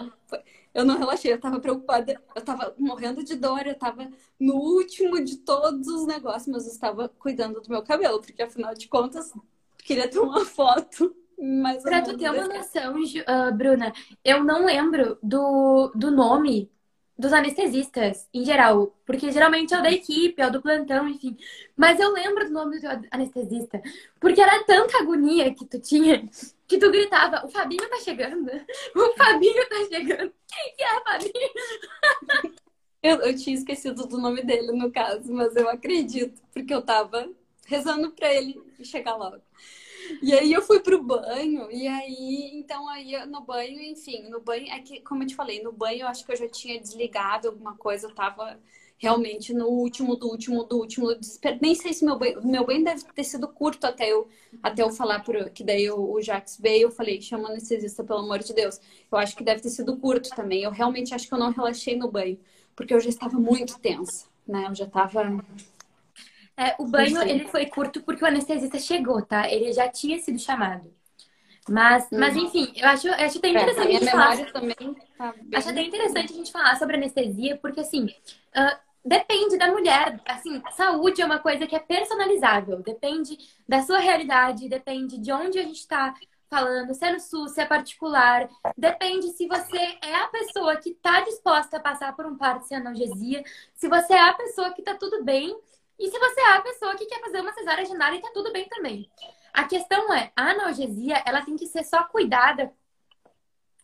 eu não relaxei, eu tava preocupada, eu tava morrendo de dor, eu tava no último de todos os negócios, mas eu estava cuidando do meu cabelo, porque afinal de contas, queria ter uma foto mas pra tu ter uma noção, uh, Bruna, eu não lembro do, do nome dos anestesistas em geral, porque geralmente é o da equipe, é o do plantão, enfim. Mas eu lembro do nome do anestesista, porque era tanta agonia que tu tinha que tu gritava: O Fabinho tá chegando, o Fabinho tá chegando. Quem que é, Fabinho? Eu, eu tinha esquecido do nome dele, no caso, mas eu acredito, porque eu tava rezando pra ele chegar logo. E aí eu fui pro banho, e aí, então aí no banho, enfim, no banho, é que, como eu te falei, no banho eu acho que eu já tinha desligado alguma coisa, eu tava realmente no último, do último, do último, nem sei se meu banho, meu banho deve ter sido curto até eu, até eu falar por, que daí o, o Jax veio, eu falei, chama anestesista, pelo amor de Deus. Eu acho que deve ter sido curto também, eu realmente acho que eu não relaxei no banho, porque eu já estava muito tensa, né, eu já estava é, o banho ele foi curto porque o anestesista chegou, tá? Ele já tinha sido chamado. Mas, hum. mas enfim, eu acho, eu acho até é, interessante é, a gente falar. Também tá acho até interessante a gente falar sobre anestesia, porque assim, uh, depende da mulher. Assim, saúde é uma coisa que é personalizável, depende da sua realidade, depende de onde a gente está falando, se é no SUS, se é particular. Depende se você é a pessoa que está disposta a passar por um parto sem analgesia, se você é a pessoa que está tudo bem e se você é a pessoa que quer fazer uma cesárea e está tudo bem também. A questão é, a analgesia, ela tem que ser só cuidada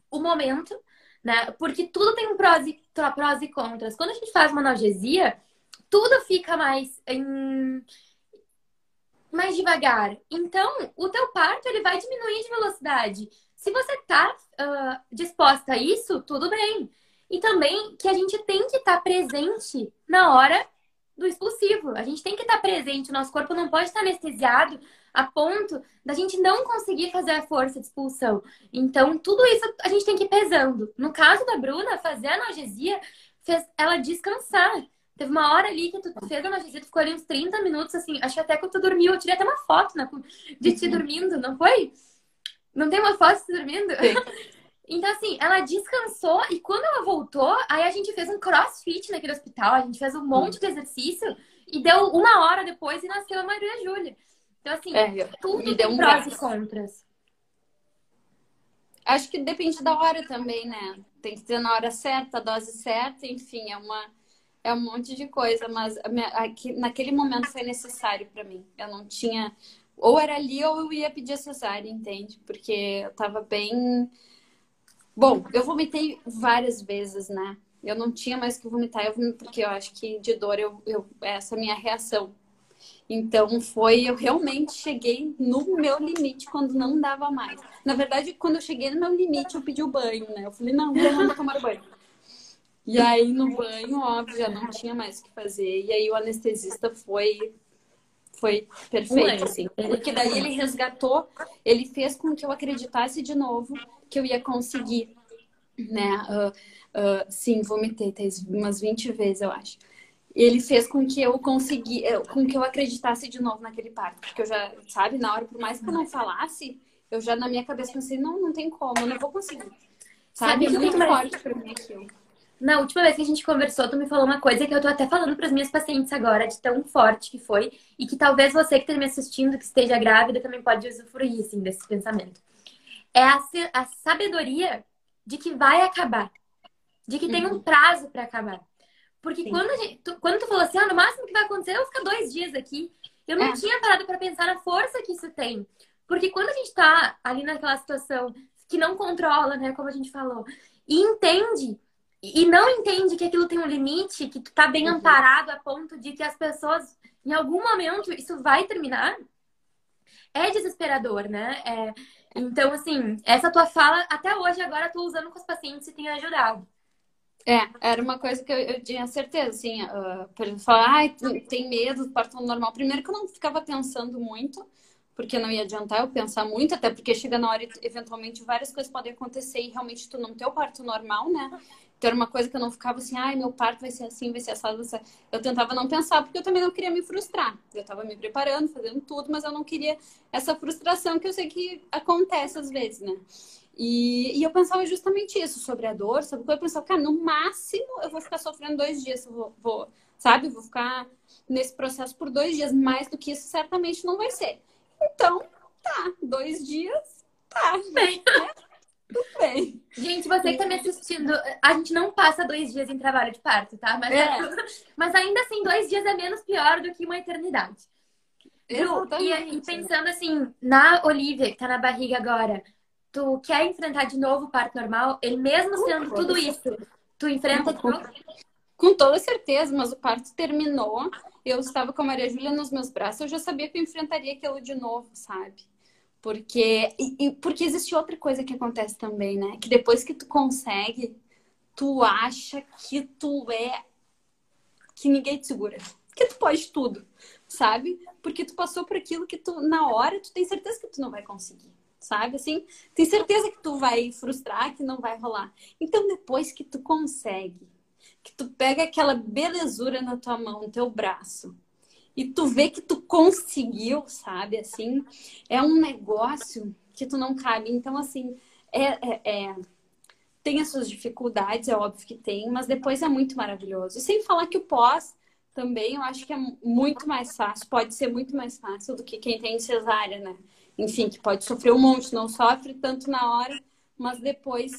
o momento, né? Porque tudo tem um prós e, prós e contras. Quando a gente faz uma analgesia, tudo fica mais em mais devagar. Então, o teu parto ele vai diminuir de velocidade. Se você tá uh, disposta a isso, tudo bem. E também que a gente tem que estar tá presente na hora do expulsivo. A gente tem que estar presente. O nosso corpo não pode estar anestesiado a ponto da gente não conseguir fazer a força de expulsão. Então, tudo isso a gente tem que ir pesando. No caso da Bruna, fazer a analgesia fez ela descansar. Teve uma hora ali que tu fez a analgesia, tu ficou ali uns 30 minutos, assim, acho que até que tu dormiu. Eu tirei até uma foto né, de ti uhum. dormindo, não foi? Não tem uma foto de dormindo? Sim. Então, assim, ela descansou e quando ela voltou, aí a gente fez um crossfit naquele hospital, a gente fez um monte de exercício e deu uma hora depois e nasceu a Maria Júlia. Então, assim, é, tudo deu um prós e contras. Acho que depende da hora também, né? Tem que ter na hora certa, a dose certa, enfim, é uma é um monte de coisa, mas naquele momento foi necessário para mim. Eu não tinha. Ou era ali ou eu ia pedir a cesárea, entende? Porque eu tava bem. Bom, eu vomitei várias vezes, né? Eu não tinha mais que vomitar, eu vomitei, porque eu acho que de dor eu, eu, essa é a minha reação. Então foi, eu realmente cheguei no meu limite quando não dava mais. Na verdade, quando eu cheguei no meu limite, eu pedi o banho, né? Eu falei, não, eu não vou tomar banho. E aí no banho, óbvio, já não tinha mais o que fazer. E aí o anestesista foi foi perfeito, assim. Porque daí ele resgatou, ele fez com que eu acreditasse de novo que eu ia conseguir, né? Uh, uh, sim, vomitei umas 20 vezes, eu acho. Ele fez com que eu consegui, com que eu acreditasse de novo naquele parto. Porque eu já, sabe, na hora, por mais que eu não falasse, eu já na minha cabeça pensei, não, não tem como, eu não vou conseguir. Sabe? sabe é muito forte pra mim aquilo. Na última vez que a gente conversou, tu me falou uma coisa que eu tô até falando para as minhas pacientes agora, de tão forte que foi, e que talvez você que esteja me assistindo, que esteja grávida, também pode usufruir, assim, desse pensamento. É a, a sabedoria de que vai acabar. De que uhum. tem um uhum. prazo para acabar. Porque quando, gente, tu, quando tu falou assim, ah, no máximo que vai acontecer, eu vou ficar dois dias aqui. Eu não é. tinha parado para pensar na força que isso tem. Porque quando a gente tá ali naquela situação que não controla, né, como a gente falou, e entende e não entende que aquilo tem um limite, que tu tá bem uhum. amparado a ponto de que as pessoas, em algum momento, isso vai terminar, é desesperador, né? É, então, assim, essa tua fala, até hoje, agora, eu tô usando com os pacientes e tem ajudado. É, era uma coisa que eu, eu tinha certeza, assim, uh, por exemplo, falar, ai, tem medo do parto normal. Primeiro que eu não ficava pensando muito, porque não ia adiantar eu pensar muito, até porque chega na hora, eventualmente, várias coisas podem acontecer e realmente tu não ter o parto normal, né? Então era uma coisa que eu não ficava assim, ai, meu parto vai ser assim, vai ser assado, vai ser... Eu tentava não pensar, porque eu também não queria me frustrar. Eu estava me preparando, fazendo tudo, mas eu não queria essa frustração que eu sei que acontece às vezes, né? E, e eu pensava justamente isso, sobre a dor, sobre o que eu pensava, cara, no máximo eu vou ficar sofrendo dois dias, eu vou, vou sabe? Eu vou ficar nesse processo por dois dias, mais do que isso certamente não vai ser. Então, tá, dois dias, tá. Né? Tudo bem. Gente, você que tá me assistindo, a gente não passa dois dias em trabalho de parto, tá? Mas, é. mas ainda assim, dois dias é menos pior do que uma eternidade. Ju, e, e, pensando assim, na Olivia, que tá na barriga agora, tu quer enfrentar de novo o parto normal? Ele mesmo sendo uh, tudo isso, tu enfrenta com, com toda certeza, mas o parto terminou. Eu estava com a Maria Júlia nos meus braços, eu já sabia que eu enfrentaria aquilo de novo, sabe? Porque, e, e, porque existe outra coisa que acontece também, né? Que depois que tu consegue, tu acha que tu é. que ninguém te segura. Que tu pode tudo, sabe? Porque tu passou por aquilo que tu, na hora, tu tem certeza que tu não vai conseguir, sabe? Assim, tem certeza que tu vai frustrar, que não vai rolar. Então, depois que tu consegue, que tu pega aquela belezura na tua mão, no teu braço, e tu vê que tu conseguiu, sabe? Assim, é um negócio que tu não cabe. Então, assim, é, é, é... tem as suas dificuldades, é óbvio que tem, mas depois é muito maravilhoso. E sem falar que o pós também eu acho que é muito mais fácil, pode ser muito mais fácil do que quem tem cesárea, né? Enfim, que pode sofrer um monte, não sofre tanto na hora, mas depois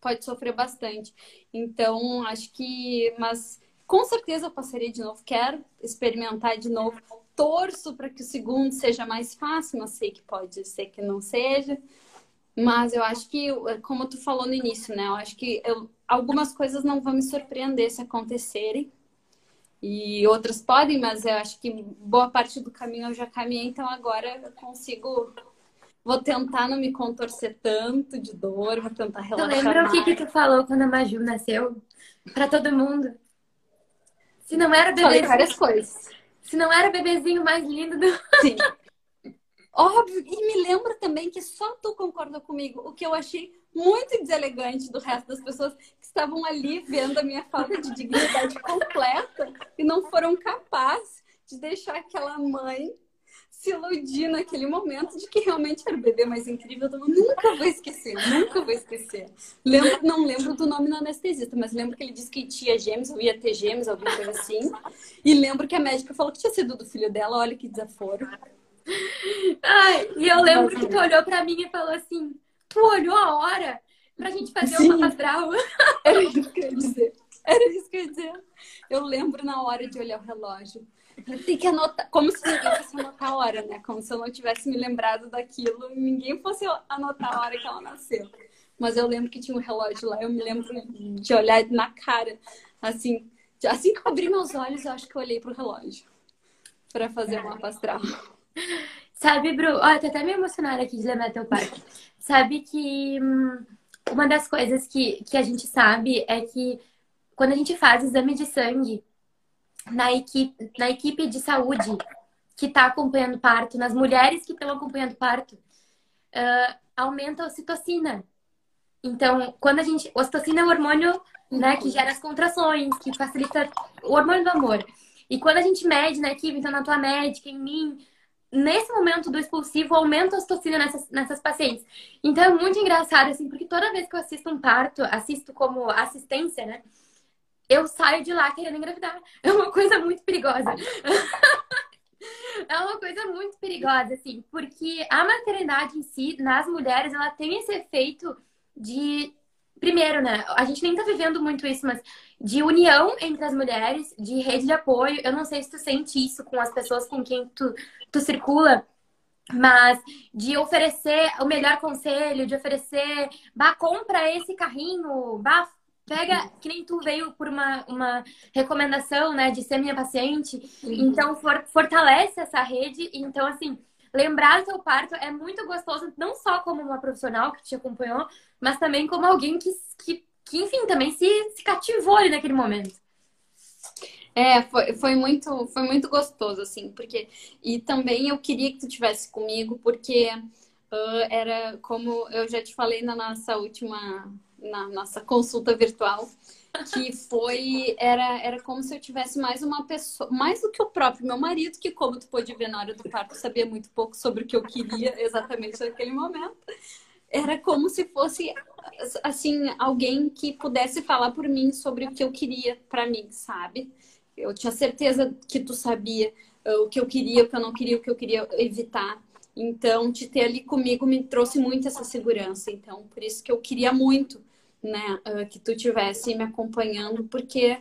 pode sofrer bastante. Então, acho que. Mas com certeza eu passaria de novo. Quero experimentar de novo. Torço para que o segundo seja mais fácil, mas sei que pode ser que não seja. Mas eu acho que, como tu falou no início, né? Eu acho que eu, algumas coisas não vão me surpreender se acontecerem. E outras podem, mas eu acho que boa parte do caminho eu já caminhei, então agora eu consigo. Vou tentar não me contorcer tanto de dor, vou tentar relaxar. Tu lembra mais. o que, que tu falou quando a Maju nasceu? Pra todo mundo. Se não era. Falei várias coisas. Se não era bebezinho mais lindo do. Sim. Óbvio, e me lembra também que só tu concorda comigo, o que eu achei muito deselegante do resto das pessoas que estavam ali vendo a minha falta de dignidade completa e não foram capazes de deixar aquela mãe se iludir naquele momento de que realmente era o bebê mais incrível do mundo. Nunca vou esquecer, nunca vou esquecer. Lembro, não lembro do nome do anestesista, mas lembro que ele disse que tinha gêmeos, ou ia ter gêmeos, alguma coisa assim. E lembro que a médica falou que tinha sido do filho dela, olha que desaforo. Ai, e eu lembro que tu olhou pra mim e falou assim: tu olhou a hora pra gente fazer Sim. uma astral. Era isso que eu ia dizer. Era isso que eu ia dizer. Eu lembro na hora de olhar o relógio. Tem que anotar, como se ninguém fosse anotar a hora, né? Como se eu não tivesse me lembrado daquilo e ninguém fosse anotar a hora que ela nasceu. Mas eu lembro que tinha um relógio lá, eu me lembro de olhar na cara, assim, assim que eu abri meus olhos, eu acho que eu olhei pro relógio para fazer uma astral. Sabe, Bru, olha, tô até me emocionada aqui de lembrar teu pai. Sabe que hum, uma das coisas que, que a gente sabe é que quando a gente faz exame de sangue na equipe, na equipe de saúde que está acompanhando parto, nas mulheres que estão acompanhando parto, uh, aumenta a ocitocina. Então, quando a gente. Ocitocina é o hormônio né, que gera as contrações, que facilita o hormônio do amor. E quando a gente mede na equipe, então na tua médica, em mim, nesse momento do expulsivo, aumenta a ocitocina nessas, nessas pacientes. Então é muito engraçado, assim, porque toda vez que eu assisto um parto, assisto como assistência, né? Eu saio de lá querendo engravidar. É uma coisa muito perigosa. é uma coisa muito perigosa, assim, porque a maternidade em si, nas mulheres, ela tem esse efeito de. Primeiro, né? A gente nem tá vivendo muito isso, mas de união entre as mulheres, de rede de apoio. Eu não sei se tu sente isso com as pessoas com quem tu tu circula, mas de oferecer o melhor conselho, de oferecer, bah, compra esse carrinho, bah, pega, que nem tu veio por uma, uma recomendação, né, de ser minha paciente, então for, fortalece essa rede, então assim, lembrar do teu parto é muito gostoso, não só como uma profissional que te acompanhou, mas também como alguém que, que, que enfim, também se, se cativou ali naquele momento. É, foi, foi, muito, foi muito gostoso, assim, porque. E também eu queria que tu tivesse comigo, porque uh, era como eu já te falei na nossa última, na nossa consulta virtual, que foi. Era, era como se eu tivesse mais uma pessoa, mais do que o próprio meu marido, que, como tu pôde ver na hora do parto, sabia muito pouco sobre o que eu queria exatamente naquele momento. Era como se fosse assim alguém que pudesse falar por mim sobre o que eu queria para mim, sabe? Eu tinha certeza que tu sabia uh, o que eu queria, o que eu não queria, o que eu queria evitar. Então, te ter ali comigo me trouxe muito essa segurança. Então, por isso que eu queria muito, né, uh, que tu tivesse me acompanhando, porque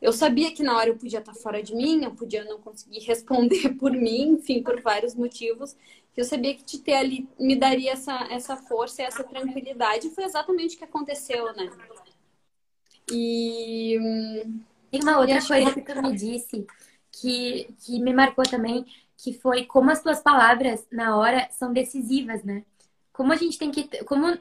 eu sabia que na hora eu podia estar fora de mim, eu podia não conseguir responder por mim, enfim, por vários motivos. Que eu sabia que te ter ali me daria essa, essa força e essa tranquilidade. E foi exatamente o que aconteceu, né? E tem uma outra coisa que tu me disse que, que me marcou também, que foi como as tuas palavras na hora são decisivas, né? Como a gente tem que. Como,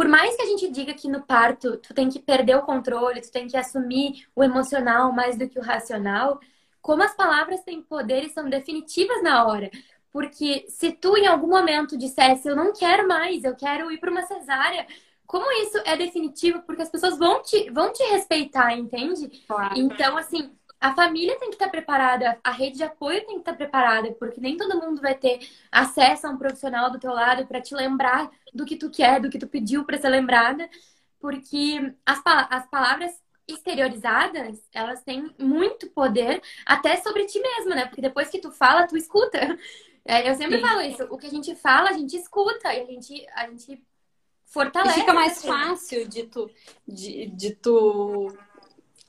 por mais que a gente diga que no parto tu tem que perder o controle, tu tem que assumir o emocional mais do que o racional, como as palavras têm poder e são definitivas na hora. Porque se tu em algum momento dissesse eu não quero mais, eu quero ir para uma cesárea, como isso é definitivo, porque as pessoas vão te, vão te respeitar, entende? Claro. Então, assim, a família tem que estar preparada, a rede de apoio tem que estar preparada, porque nem todo mundo vai ter acesso a um profissional do teu lado para te lembrar do que tu quer, do que tu pediu para ser lembrada, porque as, as palavras exteriorizadas, elas têm muito poder até sobre ti mesmo, né? Porque depois que tu fala, tu escuta. É, eu sempre Sim. falo isso, o que a gente fala, a gente escuta e a gente, a gente fortalece. E fica mais fácil de tu, de, de tu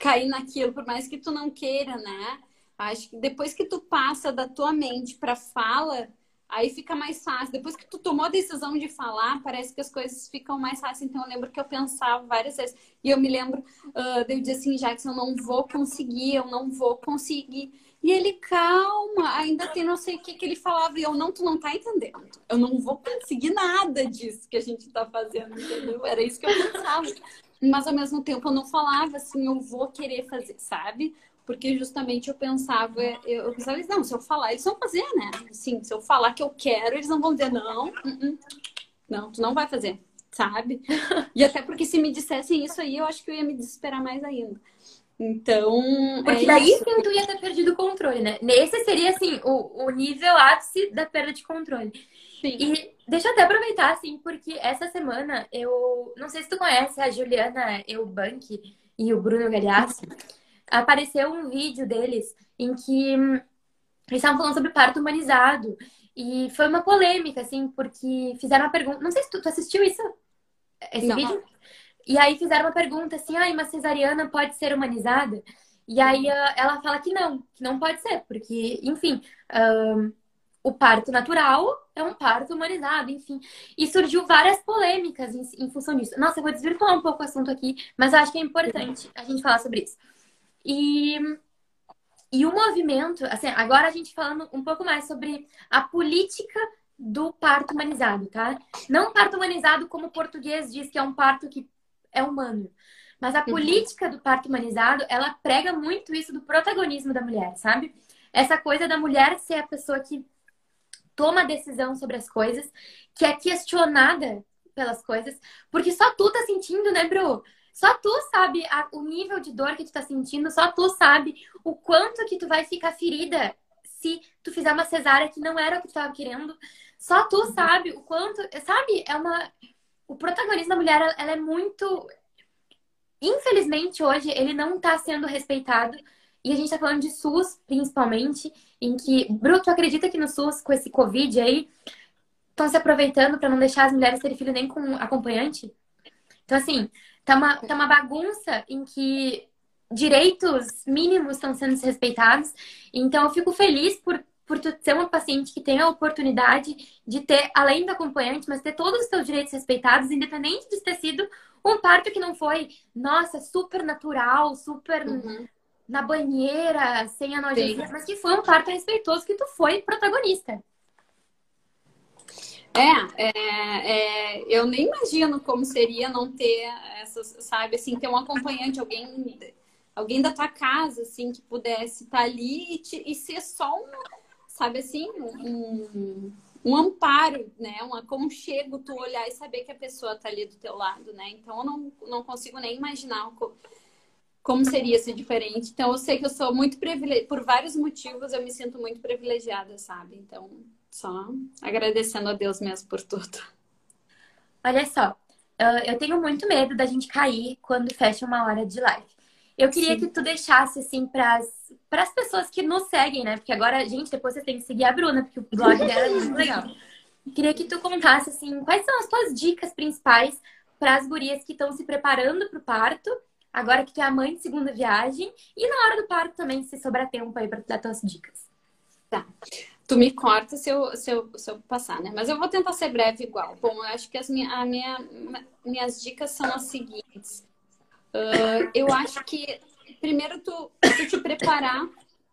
cair naquilo, por mais que tu não queira, né? Acho que depois que tu passa da tua mente para fala, aí fica mais fácil. Depois que tu tomou a decisão de falar, parece que as coisas ficam mais fáceis. Então eu lembro que eu pensava várias vezes. E eu me lembro uh, eu dizer assim, Jackson, eu não vou conseguir, eu não vou conseguir. E ele, calma, ainda tem não sei o que que ele falava. E eu, não, tu não tá entendendo. Eu não vou conseguir nada disso que a gente tá fazendo, entendeu? Era isso que eu pensava mas ao mesmo tempo eu não falava assim, eu vou querer fazer, sabe? Porque justamente eu pensava, eu, pensava, não, se eu falar, eles vão fazer, né? Sim, se eu falar que eu quero, eles não vão dizer, não, uh -uh, não, tu não vai fazer, sabe? E até porque se me dissessem isso aí, eu acho que eu ia me desesperar mais ainda. Então. Porque é daí isso. sim tu ia ter perdido o controle, né? Esse seria, assim, o, o nível ápice da perda de controle. Sim. E deixa eu até aproveitar, assim, porque essa semana eu. Não sei se tu conhece a Juliana Eubank e o Bruno Galhaço. Apareceu um vídeo deles em que eles estavam falando sobre parto humanizado. E foi uma polêmica, assim, porque fizeram uma pergunta. Não sei se tu, tu assistiu isso? Esse não. vídeo? E aí fizeram uma pergunta assim: ah, uma cesariana pode ser humanizada? E aí ela fala que não, que não pode ser, porque, enfim, o parto natural é um parto humanizado, enfim. E surgiu várias polêmicas em, em, função disso. Nossa, eu vou desvirtuar um pouco o assunto aqui, mas eu acho que é importante a gente falar sobre isso. E, e o movimento, assim, agora a gente falando um pouco mais sobre a política do parto humanizado, tá? Não parto humanizado como o português diz que é um parto que é humano. Mas a uhum. política do parto humanizado, ela prega muito isso do protagonismo da mulher, sabe? Essa coisa da mulher ser a pessoa que toma decisão sobre as coisas, que é questionada pelas coisas, porque só tu tá sentindo, né, Bru? Só tu sabe a, o nível de dor que tu tá sentindo, só tu sabe o quanto que tu vai ficar ferida se tu fizer uma cesárea que não era o que tu tava querendo. Só tu uhum. sabe o quanto, sabe? É uma o protagonismo da mulher, ela é muito infelizmente hoje ele não tá sendo respeitado e a gente tá falando de SUS, principalmente, em que, Bruto, acredita que no SUS, com esse Covid aí, estão se aproveitando para não deixar as mulheres terem filho nem com acompanhante? Então, assim, tá uma, tá uma bagunça em que direitos mínimos estão sendo desrespeitados. Então, eu fico feliz por, por tu ser uma paciente que tem a oportunidade de ter, além do acompanhante, mas ter todos os seus direitos respeitados, independente de ter sido um parto que não foi, nossa, super natural, super uhum na banheira, sem analgesia, mas que foi um parto respeitoso que tu foi protagonista. É, é, é, eu nem imagino como seria não ter essas, sabe, assim, ter um acompanhante, alguém, alguém da tua casa, assim, que pudesse estar ali e, te, e ser só um, sabe, assim, um, um amparo, né, um aconchego, tu olhar e saber que a pessoa tá ali do teu lado, né, então eu não, não consigo nem imaginar como seria ser diferente. Então, eu sei que eu sou muito privilegiada, por vários motivos, eu me sinto muito privilegiada, sabe? Então, só agradecendo a Deus mesmo por tudo. Olha só, eu tenho muito medo da gente cair quando fecha uma hora de live. Eu queria Sim. que tu deixasse, assim, para as pessoas que nos seguem, né? Porque agora, gente, depois você tem que seguir a Bruna, porque o blog dela é muito legal. Queria que tu contasse, assim, quais são as tuas dicas principais para as gurias que estão se preparando para o parto agora que tu é a mãe de segunda viagem e na hora do parto também, se sobrar tempo aí para dar tuas dicas. Tá. Tu me corta se eu, se, eu, se eu passar, né? Mas eu vou tentar ser breve igual. Bom, eu acho que as minha, a minha, minhas dicas são as seguintes. Uh, eu acho que primeiro tu, tu te preparar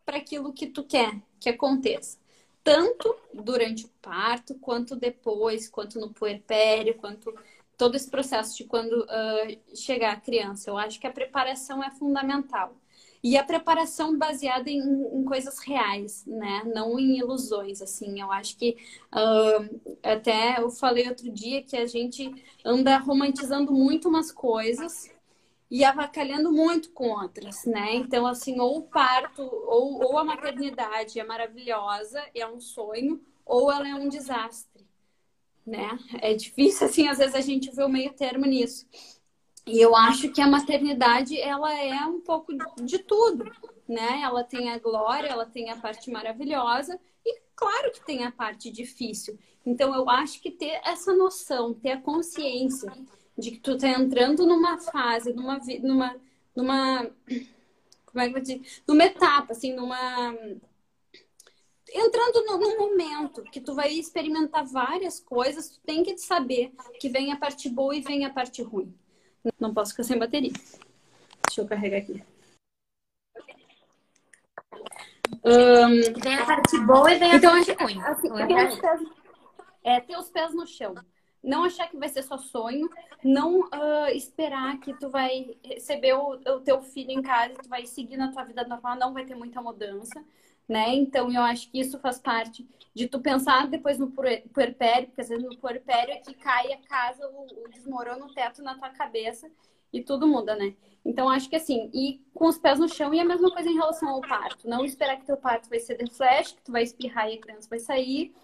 para aquilo que tu quer que aconteça. Tanto durante o parto, quanto depois, quanto no puerpério, quanto todo esse processo de quando uh, chegar a criança. Eu acho que a preparação é fundamental. E a preparação baseada em, em coisas reais, né? Não em ilusões, assim. Eu acho que uh, até eu falei outro dia que a gente anda romantizando muito umas coisas e avacalhando muito com outras, né? Então, assim, ou o parto ou, ou a maternidade é maravilhosa, é um sonho, ou ela é um desastre, né? É difícil, assim, às vezes a gente vê o meio termo nisso. E eu acho que a maternidade, ela é um pouco de tudo, né? Ela tem a glória, ela tem a parte maravilhosa e claro que tem a parte difícil. Então eu acho que ter essa noção, ter a consciência de que tu tá entrando numa fase, numa numa numa como é que eu vou dizer? Numa etapa, assim, numa entrando no, no, momento que tu vai experimentar várias coisas, tu tem que saber que vem a parte boa e vem a parte ruim. Não posso ficar sem bateria. Deixa eu carregar aqui. Um, vem a parte boa e vem a então, parte ruim. Assim, é, ter os pés no chão. Não achar que vai ser só sonho. Não uh, esperar que tu vai receber o, o teu filho em casa tu vai seguir na tua vida normal. Não vai ter muita mudança né? Então eu acho que isso faz parte de tu pensar depois no puerpério, porque às vezes no puerpério é que cai a casa, o, o desmorona teto na tua cabeça e tudo muda, né? Então acho que assim, e com os pés no chão e a mesma coisa em relação ao parto, não esperar que teu parto vai ser de flash, que tu vai espirrar e a criança vai sair,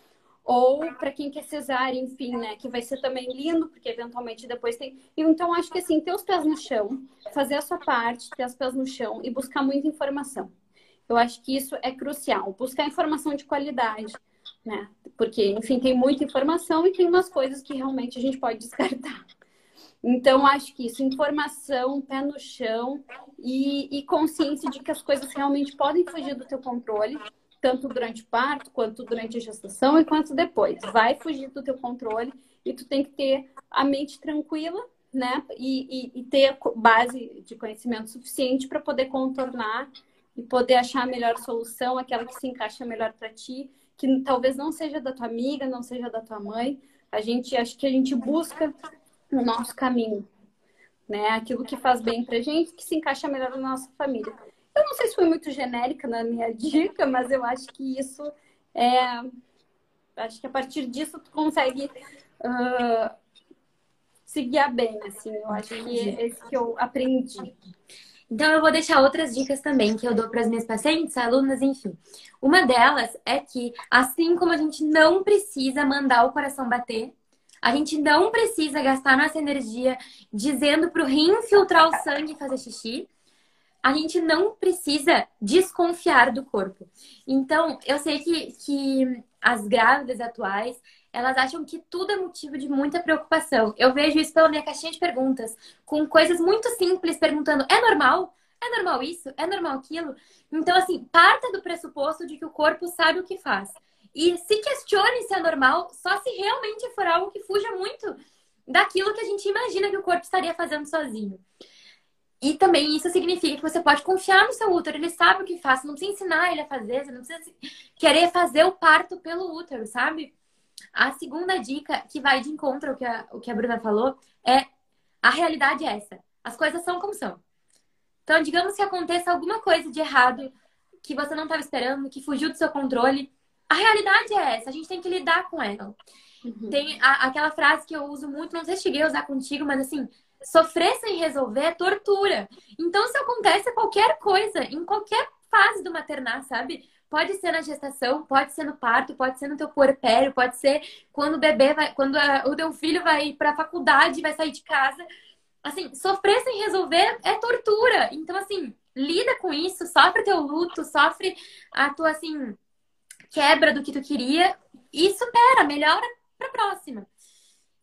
ou para quem quer cesárea, enfim, né, que vai ser também lindo, porque eventualmente depois tem. Então acho que assim, ter os pés no chão, fazer a sua parte, ter os pés no chão e buscar muita informação. Eu acho que isso é crucial, buscar informação de qualidade, né? Porque, enfim, tem muita informação e tem umas coisas que realmente a gente pode descartar. Então, acho que isso, informação, pé no chão e, e consciência de que as coisas realmente podem fugir do teu controle, tanto durante o parto, quanto durante a gestação e quanto depois. Vai fugir do teu controle e tu tem que ter a mente tranquila, né? E, e, e ter base de conhecimento suficiente para poder contornar e poder achar a melhor solução, aquela que se encaixa melhor para ti, que talvez não seja da tua amiga, não seja da tua mãe. A gente acho que a gente busca o nosso caminho, né? Aquilo que faz bem pra gente, que se encaixa melhor na nossa família. Eu não sei se foi muito genérica na minha dica, mas eu acho que isso é acho que a partir disso tu consegue uh, se guiar bem, assim. Eu acho que é esse que eu aprendi. Então, eu vou deixar outras dicas também que eu dou para as minhas pacientes, alunas, enfim. Uma delas é que, assim como a gente não precisa mandar o coração bater, a gente não precisa gastar nossa energia dizendo para o rim filtrar o sangue e fazer xixi. A gente não precisa desconfiar do corpo. Então, eu sei que, que as grávidas atuais, elas acham que tudo é motivo de muita preocupação. Eu vejo isso pela minha caixinha de perguntas, com coisas muito simples, perguntando: é normal? É normal isso? É normal aquilo? Então, assim, parta do pressuposto de que o corpo sabe o que faz. E se questione se é normal, só se realmente for algo que fuja muito daquilo que a gente imagina que o corpo estaria fazendo sozinho. E também isso significa que você pode confiar no seu útero, ele sabe o que faz, você não precisa ensinar ele a fazer, você não precisa querer fazer o parto pelo útero, sabe? A segunda dica, que vai de encontro ao que a, o que a Bruna falou, é a realidade é essa. As coisas são como são. Então, digamos que aconteça alguma coisa de errado que você não estava esperando, que fugiu do seu controle. A realidade é essa, a gente tem que lidar com ela. Uhum. Tem a, aquela frase que eu uso muito, não sei se cheguei a usar contigo, mas assim, sofrer sem resolver é tortura. Então, se acontece qualquer coisa, em qualquer fase do maternar, sabe? Pode ser na gestação, pode ser no parto, pode ser no teu puerpério, pode ser quando o bebê vai, quando a, o teu filho vai para a faculdade, vai sair de casa. Assim, sofrer sem resolver é tortura. Então, assim, lida com isso, sofre teu luto, sofre a tua, assim, quebra do que tu queria e supera, melhora pra próxima.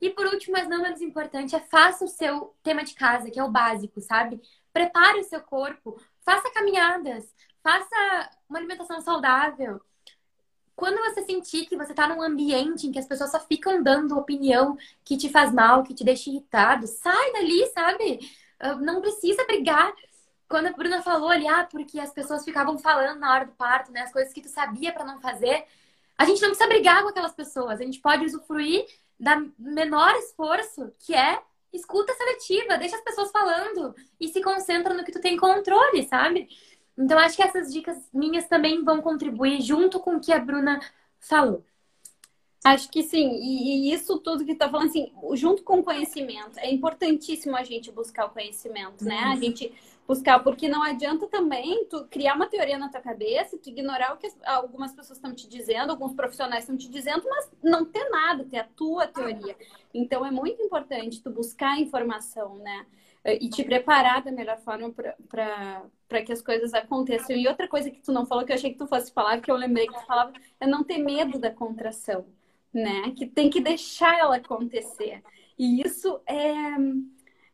E por último, mas não menos importante, é faça o seu tema de casa, que é o básico, sabe? Prepare o seu corpo, faça caminhadas, Faça uma alimentação saudável. Quando você sentir que você está num ambiente em que as pessoas só ficam dando opinião que te faz mal, que te deixa irritado, sai dali, sabe? Ah, não precisa brigar. Quando a Bruna falou ali, ah, porque as pessoas ficavam falando na hora do parto, né? As coisas que tu sabia para não fazer. A gente não precisa brigar com aquelas pessoas. A gente pode usufruir da menor esforço, que é escuta seletiva, deixa as pessoas falando e se concentra no que tu tem controle, sabe? Então, acho que essas dicas minhas também vão contribuir junto com o que a Bruna falou. Acho que sim, e, e, isso tudo que tu tá falando, assim, junto com o conhecimento, é importantíssimo a gente buscar o conhecimento, né? A gente buscar, porque não adianta também tu criar uma teoria na tua cabeça, tu ignorar o que algumas pessoas estão te dizendo, alguns profissionais estão te dizendo, mas não ter nada, ter a tua teoria. Então é muito importante tu buscar informação, né? E te preparar da melhor forma para que as coisas aconteçam. E outra coisa que tu não falou, que eu achei que tu fosse falar, que eu lembrei que tu falava, é não ter medo da contração né? Que tem que deixar ela acontecer. E isso é,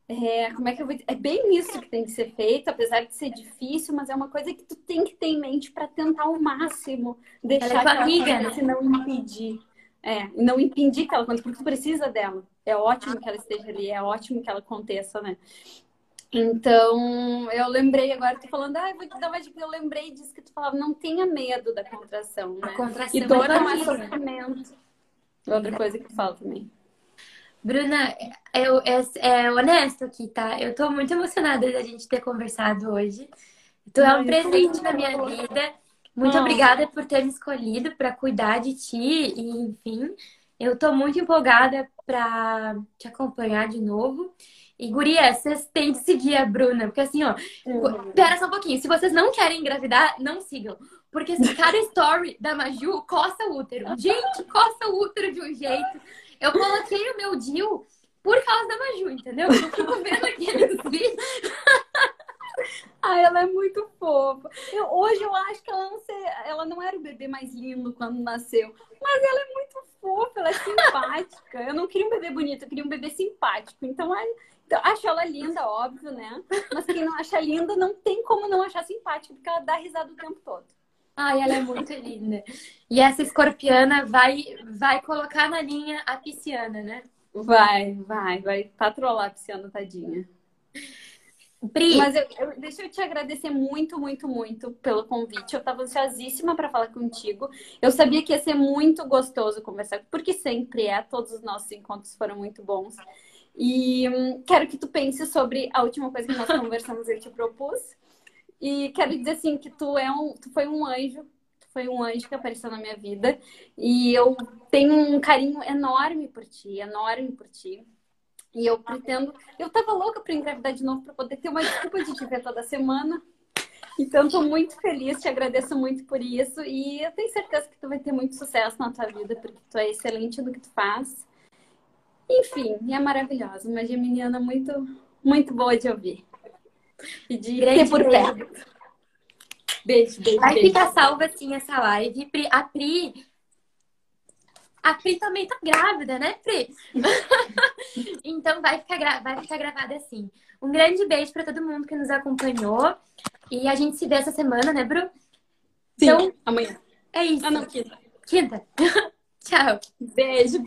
é como é que eu vou? É bem isso que tem que ser feito, apesar de ser difícil, mas é uma coisa que tu tem que ter em mente para tentar ao máximo deixar ela é amiga, né? não impedir. É, não impedir que ela aconteça, porque tu precisa dela. É ótimo que ela esteja ali, é ótimo que ela aconteça, né? Então, eu lembrei agora, tô falando, ah, vou te dar uma dica. Eu lembrei disso que tu falava, não tenha medo da contração, né? A contração e dor é um sofrimento. Outra coisa que falo também. Bruna, eu, é, é, honesto aqui, tá? Eu tô muito emocionada da gente ter conversado hoje. Tu é um presente na minha vida. Muito obrigada por ter me escolhido para cuidar de ti e, enfim, eu tô muito empolgada para te acompanhar de novo. E, guria, vocês têm de seguir a Bruna, porque assim, ó, uhum. pera só um pouquinho. Se vocês não querem engravidar, não sigam. Porque assim, cada story da Maju coça o útero. Gente, coça o útero de um jeito. Eu coloquei o meu Dil por causa da Maju, entendeu? Eu fico vendo aqueles vídeos. Ai, ela é muito fofa. Eu, hoje eu acho que ela não, ela não era o bebê mais lindo quando nasceu, mas ela é muito fofa, ela é simpática. Eu não queria um bebê bonito, eu queria um bebê simpático. Então, então, acho ela linda, óbvio, né? Mas quem não acha linda não tem como não achar simpática, porque ela dá risada o tempo todo. Ai, ela é muito linda. E essa escorpiana vai, vai colocar na linha a pisciana, né? Vai, vai, vai patrolar a pisciana, tadinha. Pri. Mas eu, eu, deixa eu te agradecer muito, muito, muito pelo convite. Eu estava ansiosíssima para falar contigo. Eu sabia que ia ser muito gostoso conversar, porque sempre é. Todos os nossos encontros foram muito bons. E hum, quero que tu pense sobre a última coisa que nós conversamos, eu te propus. E quero dizer assim que tu é um, tu foi um anjo, tu foi um anjo que apareceu na minha vida e eu tenho um carinho enorme por ti, enorme por ti. E eu pretendo, eu tava louca para engravidar de novo para poder ter uma desculpa de te ver toda semana. Então, estou muito feliz, te agradeço muito por isso e eu tenho certeza que tu vai ter muito sucesso na tua vida, porque tu é excelente no que tu faz. Enfim, é maravilhosa, uma geminiana muito, muito boa de ouvir. E de Grande ter por perto. Beijo, beijo. Vai beijo. ficar salva assim essa live. A Pri. A Pri também tá grávida, né, Pri? então vai ficar, gra... vai ficar gravada assim. Um grande beijo para todo mundo que nos acompanhou. E a gente se vê essa semana, né, Bru? Sim, então, amanhã. É isso. Ah, não, quinta. Quinta. Tchau. Beijo, beijo.